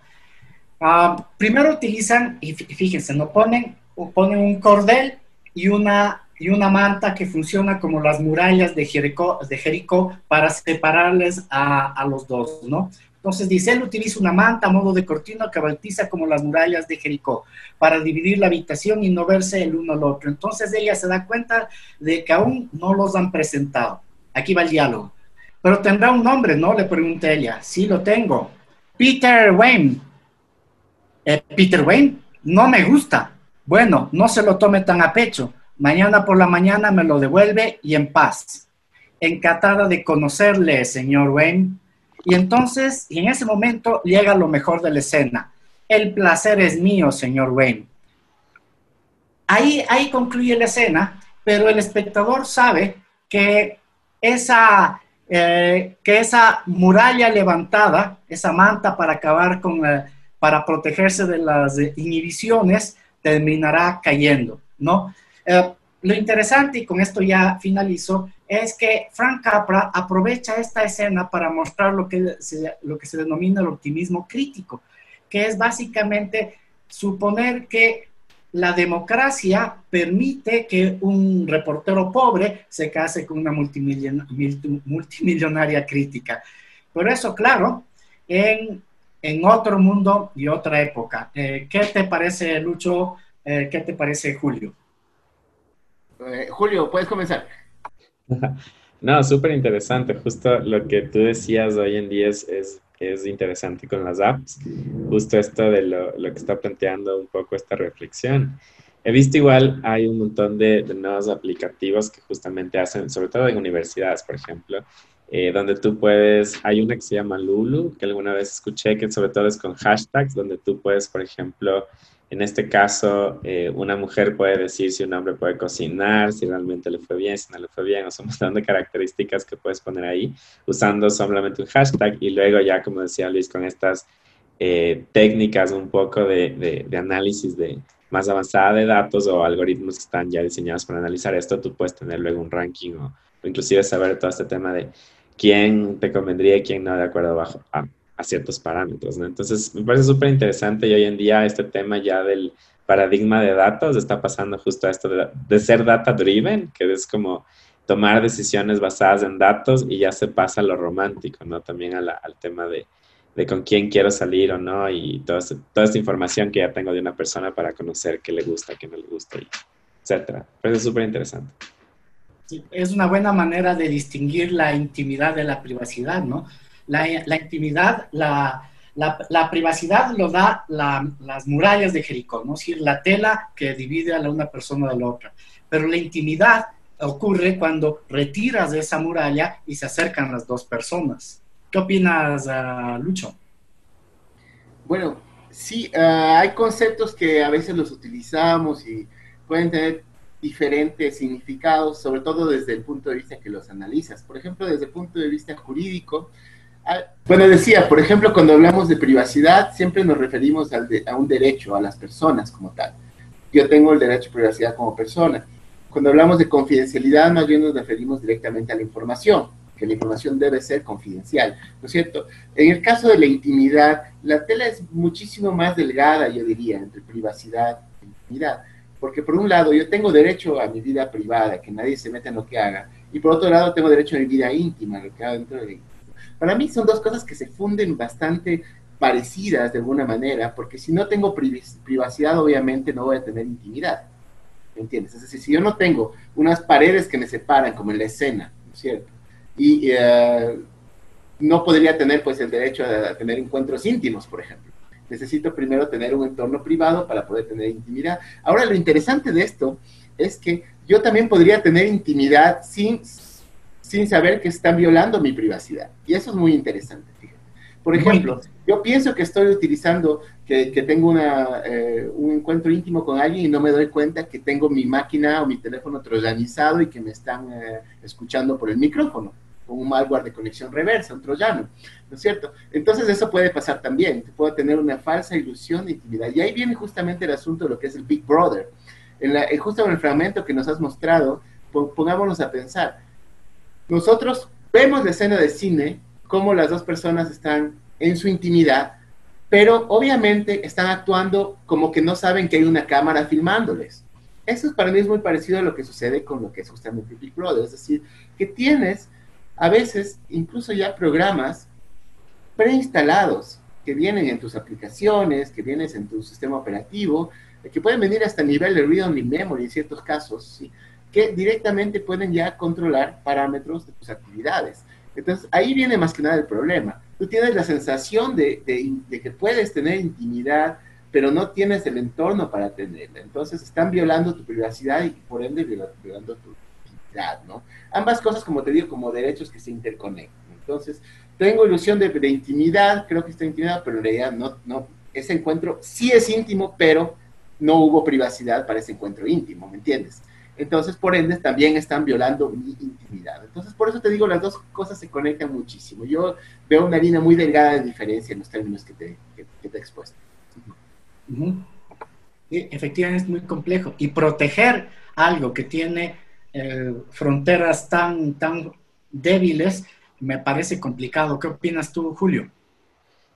Ah, primero utilizan, y fíjense, ¿no? Ponen, ponen un cordel y una, y una manta que funciona como las murallas de Jericó, de Jericó para separarles a, a los dos, ¿no? Entonces dice, él utiliza una manta a modo de cortina que bautiza como las murallas de Jericó para dividir la habitación y no verse el uno al otro. Entonces ella se da cuenta de que aún no los han presentado. Aquí va el diálogo. Pero tendrá un nombre, ¿no? Le pregunta ella. Sí, lo tengo. Peter Wayne. Eh, Peter Wayne, no me gusta. Bueno, no se lo tome tan a pecho. Mañana por la mañana me lo devuelve y en paz. Encantada de conocerle, señor Wayne. Y entonces, en ese momento llega lo mejor de la escena. El placer es mío, señor Wayne. Ahí, ahí concluye la escena, pero el espectador sabe que esa, eh, que esa muralla levantada, esa manta para acabar con, para protegerse de las inhibiciones, terminará cayendo, ¿no? Eh, lo interesante, y con esto ya finalizo, es que Frank Capra aprovecha esta escena para mostrar lo que se, lo que se denomina el optimismo crítico, que es básicamente suponer que la democracia permite que un reportero pobre se case con una multimillonaria crítica. Por eso, claro, en, en otro mundo y otra época. Eh, ¿Qué te parece, Lucho? Eh, ¿Qué te parece, Julio? Eh, Julio, puedes comenzar. No, súper interesante. Justo lo que tú decías hoy en día es, es, interesante con las apps. Justo esto de lo, lo, que está planteando un poco esta reflexión. He visto igual, hay un montón de, nuevos aplicativos que justamente hacen, sobre todo en universidades, por ejemplo, eh, donde tú puedes, hay una que se llama Lulu, que alguna vez escuché, que sobre todo es con hashtags, donde tú puedes, por ejemplo, en este caso, eh, una mujer puede decir si un hombre puede cocinar, si realmente le fue bien, si no le fue bien, o son un montón de características que puedes poner ahí usando solamente un hashtag y luego ya, como decía Luis, con estas eh, técnicas un poco de, análisis de más avanzada de datos o algoritmos que están ya diseñados para analizar esto, tú puedes tener luego un ranking o, inclusive saber todo este tema de quién te convendría y quién no de acuerdo bajo, a, a ciertos parámetros. ¿no? Entonces, me parece súper interesante y hoy en día este tema ya del paradigma de datos está pasando justo a esto de, ser data driven, que es como tomar decisiones basadas en datos y ya se pasa a lo romántico, ¿no? También al tema de, de, con quién quiero salir o no y toda, toda esta información que ya tengo de una persona para conocer qué le gusta, qué no le gusta, etcétera. Pero es súper interesante. es una buena manera de distinguir la intimidad de la privacidad, ¿no? La, intimidad, la, la, privacidad lo da las murallas de Jericó, ¿no? Es decir, la tela que divide a una persona de la otra. Pero la intimidad ocurre cuando retiras de esa muralla y se acercan las dos personas. ¿Qué opinas, uh, Lucho? Bueno, sí, uh, hay conceptos que a veces los utilizamos y pueden tener diferentes significados, sobre todo desde el punto de vista que los analizas. Por ejemplo, desde el punto de vista jurídico, bueno, decía, por ejemplo, cuando hablamos de privacidad, siempre nos referimos a un derecho a las personas como tal. Yo tengo el derecho a privacidad como persona. Cuando hablamos de confidencialidad, más bien nos referimos directamente a la información, que la información debe ser confidencial, ¿no es cierto? En el caso de la intimidad, la tela es muchísimo más delgada, yo diría, entre privacidad e intimidad. Porque por un lado, yo tengo derecho a mi vida privada, que nadie se meta en lo que haga, y por otro lado, tengo derecho a mi vida íntima, lo que haga dentro de para mí son dos cosas que se funden bastante parecidas de alguna manera, porque si no tengo privacidad, obviamente no voy a tener intimidad. ¿Me entiendes? Es decir, si yo no tengo unas paredes que me separan, como en la escena, ¿no es cierto? Y eh, no podría tener pues el derecho a tener encuentros íntimos, por ejemplo. Necesito primero tener un entorno privado para poder tener intimidad. Ahora, lo interesante de esto es que yo también podría tener intimidad sin sin saber que están violando mi privacidad. Y eso es muy interesante, fíjate. Por ejemplo, yo pienso que estoy utilizando, que, que tengo una, eh, un encuentro íntimo con alguien y no me doy cuenta que tengo mi máquina o mi teléfono troyanizado y que me están eh, escuchando por el micrófono, con un malware de conexión reversa, un troyano, ¿no es cierto? Entonces eso puede pasar también, puedo tener una falsa ilusión de intimidad. Y ahí viene justamente el asunto de lo que es el Big Brother. En la, justo en el fragmento que nos has mostrado, pongámonos a pensar, nosotros vemos la escena de cine, como las dos personas están en su intimidad, pero obviamente están actuando como que no saben que hay una cámara filmándoles. Eso para mí es muy parecido a lo que sucede con lo que es justamente Big Brother, es decir, que tienes a veces incluso ya programas preinstalados que vienen en tus aplicaciones, que vienen en tu sistema operativo, que pueden venir hasta el nivel de read-only memory en ciertos casos, que directamente pueden ya controlar parámetros de tus actividades. Entonces, ahí viene más que nada el problema. Tú tienes la sensación de, que puedes tener intimidad, pero no tienes el entorno para tenerla. Entonces, están violando tu privacidad y por ende violando tu intimidad, ¿no? Ambas cosas, como te digo, como derechos que se interconectan. Entonces, tengo ilusión de, de intimidad, creo que está intimidad, pero en realidad no, no, ese encuentro sí es íntimo, pero no hubo privacidad para ese encuentro íntimo, ¿me entiendes? Entonces, por ende, también están violando mi intimidad. Entonces, por eso te digo, las dos cosas se conectan muchísimo. Yo veo una línea muy delgada de diferencia en los términos que te, que, te expuesto. efectivamente es muy complejo. Y proteger algo que tiene eh, fronteras tan, tan débiles me parece complicado. ¿Qué opinas tú, Julio?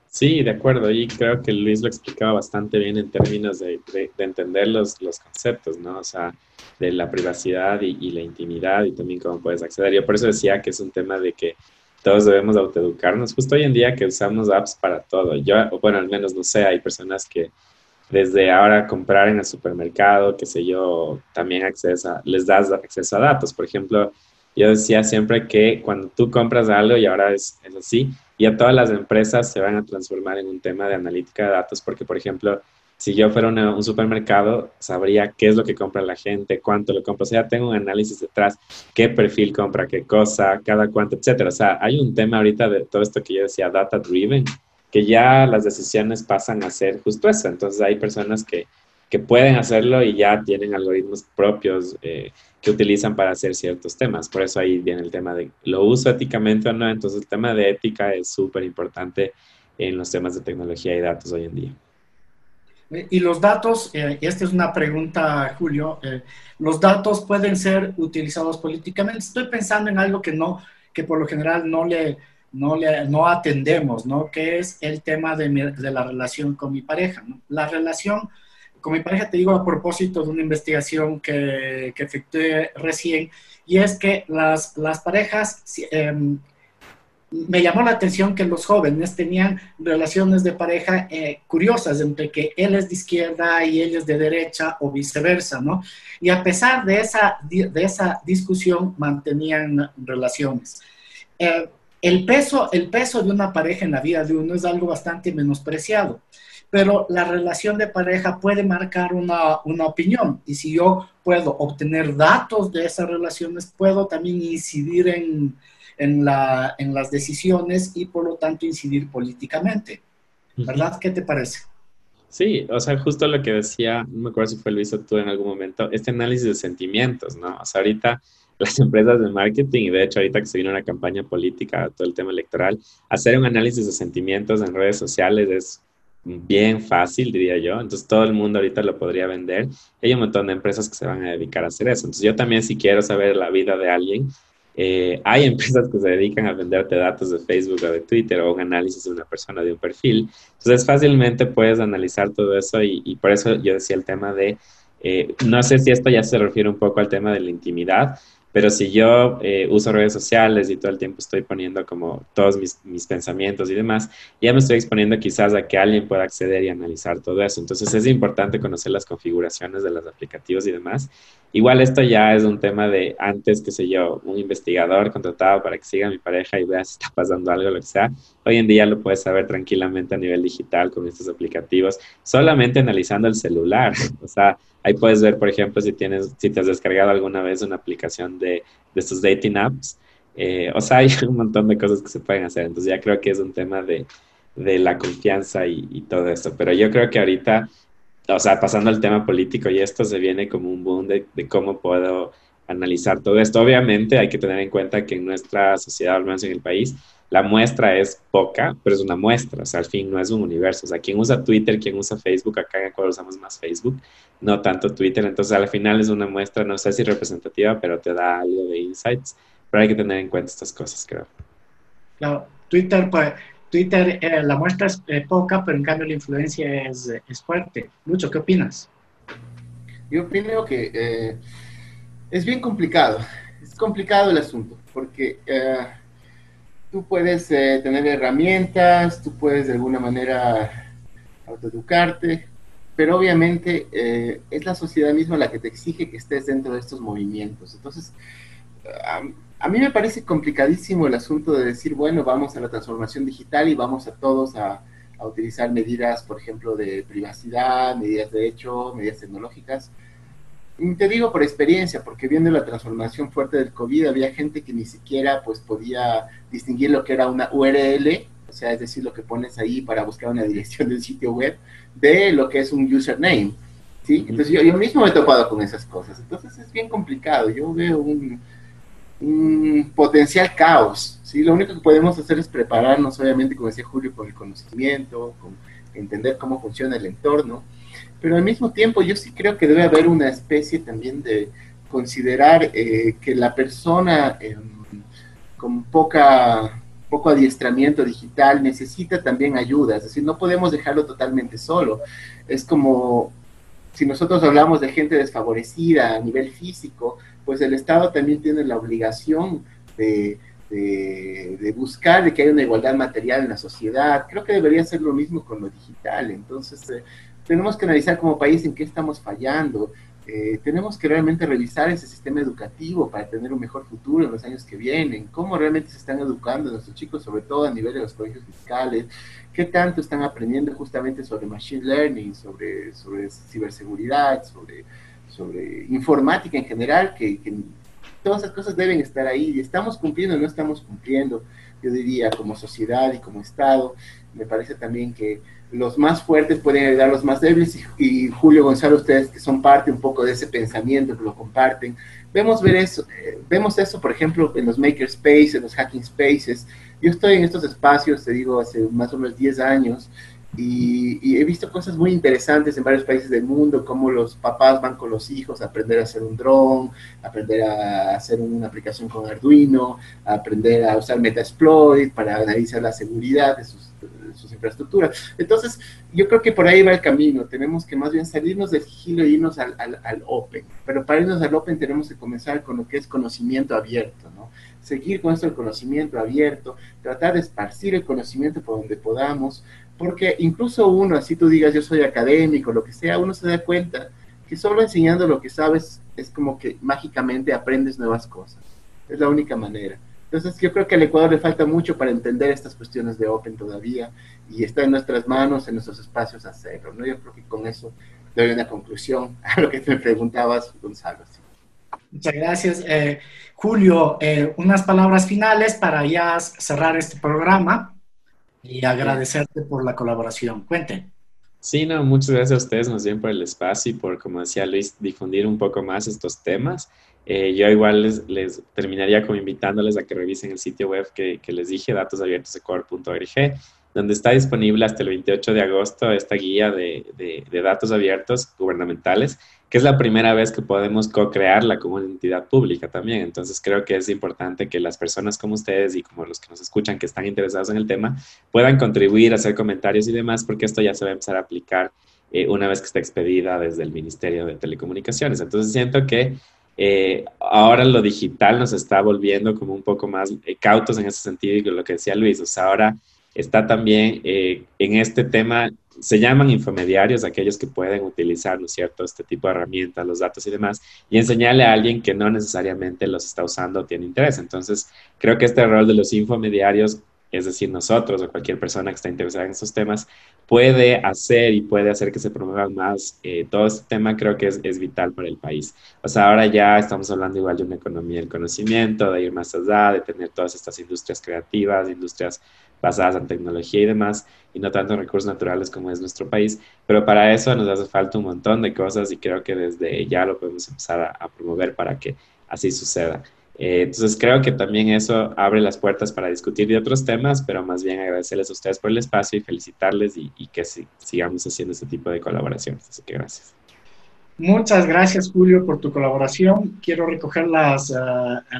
Sí, de acuerdo. Y creo que Luis lo explicaba bastante bien en términos de, entender los, los, conceptos, ¿no? O sea, de la privacidad y, la intimidad y también cómo puedes acceder. Yo por eso decía que es un tema de que todos debemos autoeducarnos. Justo hoy en día que usamos apps para todo. Yo, bueno, al menos no sé, hay personas que desde ahora comprar en el supermercado, qué sé yo, también les das acceso a datos. Por ejemplo, yo decía siempre que cuando tú compras algo, y ahora es, es así, ya todas las empresas se van a transformar en un tema de analítica de datos, porque, por ejemplo, si yo fuera un supermercado, sabría qué es lo que compra la gente, cuánto lo compra. O sea, tengo un análisis detrás, qué perfil compra, qué cosa, cada cuánto, etcétera. O sea, hay un tema ahorita de todo esto que yo decía, data driven, que ya las decisiones pasan a ser justo eso. Entonces, hay personas que que pueden hacerlo y ya tienen algoritmos propios eh, que utilizan para hacer ciertos temas. Por eso ahí viene el tema de lo uso éticamente o no. Entonces el tema de ética es súper importante en los temas de tecnología y datos hoy en día. Y los datos, eh, esta es una pregunta, Julio, eh, los datos pueden ser utilizados políticamente. Estoy pensando en algo que no, que por lo general no le, no le, no atendemos, ¿no? Que es el tema de, de la relación con mi pareja. La relación con mi pareja te digo a propósito de una investigación que, que efectué recién, y es que las, las parejas, em, me llamó la atención que los jóvenes tenían relaciones de pareja eh, curiosas, entre que él es de izquierda y ella es de derecha o viceversa, ¿no? Y a pesar de esa, de esa discusión, mantenían relaciones. Eh, el, peso, el peso de una pareja en la vida de uno es algo bastante menospreciado pero la relación de pareja puede marcar una, una, opinión. Y si yo puedo obtener datos de esas relaciones, puedo también incidir en, en, la, en las decisiones y por lo tanto incidir políticamente. ¿Verdad? ¿Qué te parece? Sí, o sea, justo lo que decía, no me acuerdo si fue Luis o tú en algún momento, este análisis de sentimientos, ¿no? O sea, ahorita las empresas de marketing, y de hecho ahorita que se viene una campaña política, todo el tema electoral, hacer un análisis de sentimientos en redes sociales es bien fácil, diría yo. Entonces todo el mundo ahorita lo podría vender. Hay un montón de empresas que se van a dedicar a hacer eso. Entonces yo también si quiero saber la vida de alguien, eh, hay empresas que se dedican a venderte datos de Facebook o de Twitter o un análisis de una persona, de un perfil. Entonces fácilmente puedes analizar todo eso y, por eso yo decía el tema de, eh, no sé si esto ya se refiere un poco al tema de la intimidad, pero si yo eh, uso redes sociales y todo el tiempo estoy poniendo como todos mis, mis, pensamientos y demás, ya me estoy exponiendo quizás a que alguien pueda acceder y analizar todo eso. Entonces es importante conocer las configuraciones de los aplicativos y demás. Igual esto ya es un tema de antes, qué sé yo, un investigador contratado para que siga a mi pareja y vea si está pasando algo, lo que sea. Hoy en día lo puedes saber tranquilamente a nivel digital con estos aplicativos, solamente analizando el celular. O sea, ahí puedes ver, por ejemplo, si, tienes, si te has descargado alguna vez una aplicación de, de estos dating apps. Eh, o sea, hay un montón de cosas que se pueden hacer. Entonces ya creo que es un tema de, de la confianza y, todo eso. Pero yo creo que ahorita o sea, pasando al tema político y esto se viene como un boom de, cómo puedo analizar todo esto. Obviamente hay que tener en cuenta que en nuestra sociedad, al menos en el país, la muestra es poca, pero es una muestra, o sea, al fin no es un universo. O sea, quien usa Twitter, quien usa Facebook, acá en Ecuador usamos más Facebook, no tanto Twitter, entonces al final es una muestra, no sé si representativa, pero te da algo de insights, pero hay que tener en cuenta estas cosas, creo. Claro, Twitter, pues, Twitter, eh, la muestra es eh, poca, pero en cambio la influencia es, es, fuerte. Lucho, ¿qué opinas? Yo opino que eh, es bien complicado. Es complicado el asunto, porque tú puedes eh, tener herramientas, tú puedes de alguna manera autoeducarte, pero obviamente eh, es la sociedad misma la que te exige que estés dentro de estos movimientos. Entonces, a, mí me parece complicadísimo el asunto de decir, bueno, vamos a la transformación digital y vamos a todos a, a utilizar medidas, por ejemplo, de privacidad, medidas de hecho, medidas tecnológicas. Y te digo por experiencia, porque viendo la transformación fuerte del COVID, había gente que ni siquiera pues podía distinguir lo que era una URL, o sea, es decir, lo que pones ahí para buscar una dirección del sitio web, de lo que es un username. ¿sí? Entonces yo, yo mismo me he topado con esas cosas. Entonces es bien complicado. Yo veo un, un potencial caos. ¿sí? Lo único que podemos hacer es prepararnos, obviamente, como decía Julio, con el conocimiento, con entender cómo funciona el entorno, pero al mismo tiempo yo sí creo que debe haber una especie también de considerar eh, que la persona em, con poca poco adiestramiento digital necesita también ayuda, es decir, no podemos dejarlo totalmente solo. Es como si nosotros hablamos de gente desfavorecida a nivel físico, pues el Estado también tiene la obligación de, de, buscar de que haya una igualdad material en la sociedad. Creo que debería ser lo mismo con lo digital. Entonces, eh, tenemos que analizar como país en qué estamos fallando. Eh, tenemos que realmente revisar ese sistema educativo para tener un mejor futuro en los años que vienen, cómo realmente se están educando nuestros chicos, sobre todo a nivel de los colegios fiscales, qué tanto están aprendiendo justamente sobre machine learning, sobre, sobre ciberseguridad, sobre, sobre informática en general, que, todas esas cosas deben estar ahí. ¿Estamos cumpliendo o no estamos cumpliendo? Yo diría como sociedad y como Estado. Me parece también que los más fuertes pueden ayudar a los más débiles y, Julio Gonzalo, ustedes que son parte un poco de ese pensamiento, que lo comparten, vemos ver eso, eh, vemos eso, por ejemplo, en los makerspaces, en los hacking spaces. Yo estoy en estos espacios, te digo, hace más o menos 10 años y, he visto cosas muy interesantes en varios países del mundo, como los papás van con los hijos a aprender a hacer un dron, aprender a hacer una aplicación con Arduino, a aprender a usar Metasploit para analizar la seguridad de sus, infraestructuras. Entonces, yo creo que por ahí va el camino. Tenemos que más bien salirnos del sigilo e irnos al, al, Open. Pero para irnos al Open tenemos que comenzar con lo que es conocimiento abierto, ¿no? Seguir con esto el conocimiento abierto, tratar de esparcir el conocimiento por donde podamos, porque incluso uno, así tú digas yo soy académico, lo que sea, uno se da cuenta que solo enseñando lo que sabes es como que mágicamente aprendes nuevas cosas. Es la única manera. Entonces yo creo que al Ecuador le falta mucho para entender estas cuestiones de Open todavía y está en nuestras manos, en nuestros espacios hacerlo. ¿no? Yo creo que con eso doy una conclusión a lo que te preguntabas, Gonzalo. Muchas gracias. Eh, Julio, eh, unas palabras finales para ya cerrar este programa y agradecerte por la colaboración. Cuente. Sí, no, muchas gracias a ustedes más bien por el espacio y por, como decía Luis, difundir un poco más estos temas. Eh, yo igual les, terminaría como invitándoles a que revisen el sitio web que, que les dije, datosabiertosecor.org, donde está disponible hasta el 28 de agosto esta guía de, de, de datos abiertos gubernamentales que es la primera vez que podemos co-crearla como una entidad pública también. Entonces creo que es importante que las personas como ustedes y como los que nos escuchan que están interesados en el tema puedan contribuir, hacer comentarios y demás, porque esto ya se va a empezar a aplicar eh, una vez que está expedida desde el Ministerio de Telecomunicaciones. Entonces siento que eh, ahora lo digital nos está volviendo como un poco más eh, cautos en ese sentido y lo que decía Luis, o sea, ahora está también en este tema se llaman infomediarios aquellos que pueden utilizar, ¿no es cierto?, este tipo de herramientas, los datos y demás, y enseñarle a alguien que no necesariamente los está usando o tiene interés. Entonces, creo que este rol de los infomediarios, es decir, nosotros o cualquier persona que está interesada en estos temas, puede hacer y puede hacer que se promuevan más eh, todo este tema, creo que es, es, vital para el país. O sea, ahora ya estamos hablando igual de una economía del conocimiento, de ir más allá, de tener todas estas industrias creativas, industrias basadas en tecnología y demás, y no tanto en recursos naturales como es nuestro país. Pero para eso nos hace falta un montón de cosas y creo que desde ya lo podemos empezar a, promover para que así suceda. Eh, entonces creo que también eso abre las puertas para discutir de otros temas, pero más bien agradecerles a ustedes por el espacio y felicitarles y, que sigamos haciendo este tipo de colaboraciones. Así que gracias. Muchas gracias, Julio, por tu colaboración. Quiero recoger las, eh,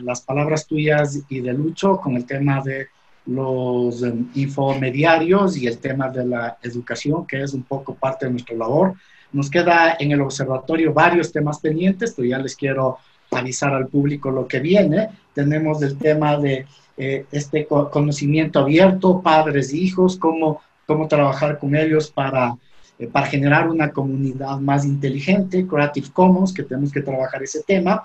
las palabras tuyas y de Lucho con el tema de los um, infomediarios y el tema de la educación, que es un poco parte de nuestra labor. Nos queda en el observatorio varios temas pendientes, pero ya les quiero avisar al público lo que viene. Tenemos el tema de este conocimiento abierto, padres e hijos, cómo, cómo trabajar con ellos para, para generar una comunidad más inteligente, Creative Commons, que tenemos que trabajar ese tema,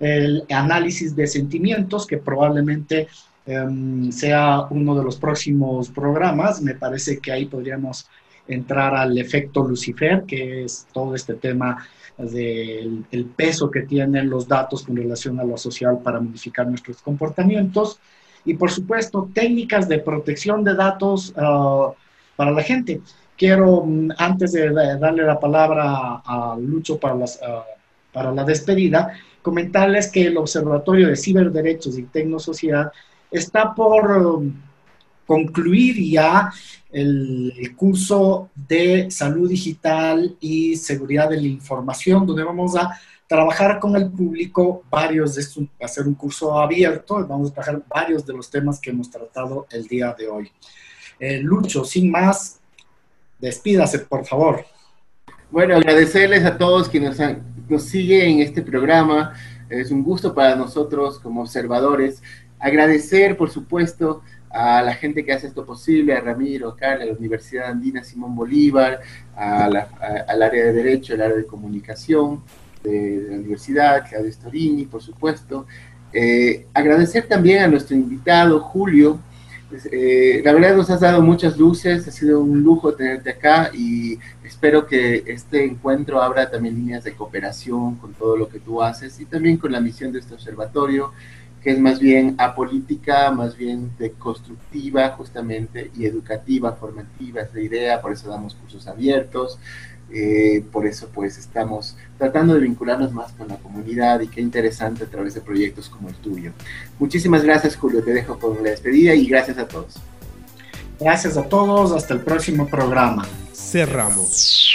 el análisis de sentimientos, que probablemente em, sea uno de los próximos programas. Me parece que ahí podríamos entrar al efecto Lucifer, que es todo este tema del el peso que tienen los datos con relación a lo social para modificar nuestros comportamientos. Y por supuesto, técnicas de protección de datos ah, para la gente. Quiero, mm, antes de darle la palabra a Lucho para, las, ah, para la despedida, comentarles que el Observatorio de Ciberderechos y Tecnosociedad está por um, concluir ya el, curso de salud digital y seguridad de la información, donde vamos a trabajar con el público varios de estos, va a ser un curso abierto, vamos a trabajar varios de los temas que hemos tratado el día de hoy. Eh, Lucho, sin más, despídase, por favor. Bueno, agradecerles a todos quienes han, nos siguen en este programa. Es un gusto para nosotros como observadores. Agradecer, por supuesto, a la gente que hace esto posible, a Ramiro, a Carla, a la Universidad Andina Simón Bolívar, al área de Derecho, al área de Comunicación de, la Universidad, Claudio Storini, por supuesto. Eh, agradecer también a nuestro invitado, Julio, eh, la verdad nos has dado muchas luces, ha sido un lujo tenerte acá y espero que este encuentro abra también líneas de cooperación con todo lo que tú haces y también con la misión de este observatorio, que es más bien apolítica, más bien de constructiva justamente y educativa, formativa, es la idea, por eso damos cursos abiertos. Eh, por eso pues estamos tratando de vincularnos más con la comunidad y qué interesante a través de proyectos como el tuyo. Muchísimas gracias Julio, te dejo con la despedida y gracias a todos. Gracias a todos, hasta el próximo programa. Cerramos.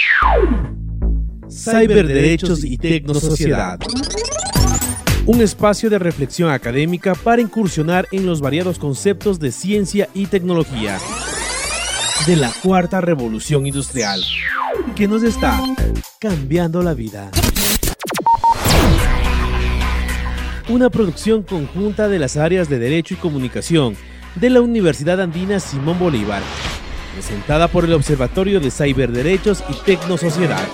Cyberderechos y Tecnosociedad. Un espacio de reflexión académica para incursionar en los variados conceptos de ciencia y tecnología de la cuarta revolución industrial que nos está cambiando la vida. Una producción conjunta de las áreas de Derecho y Comunicación de la Universidad Andina Simón Bolívar, presentada por el Observatorio de Cyberderechos y Tecnosociedad.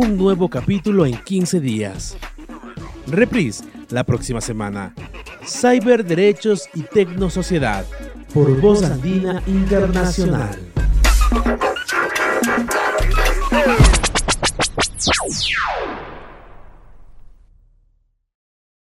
Un nuevo capítulo en 15 días. Reprise la próxima semana. Cyberderechos y Tecnosociedad por Voz Andina Internacional.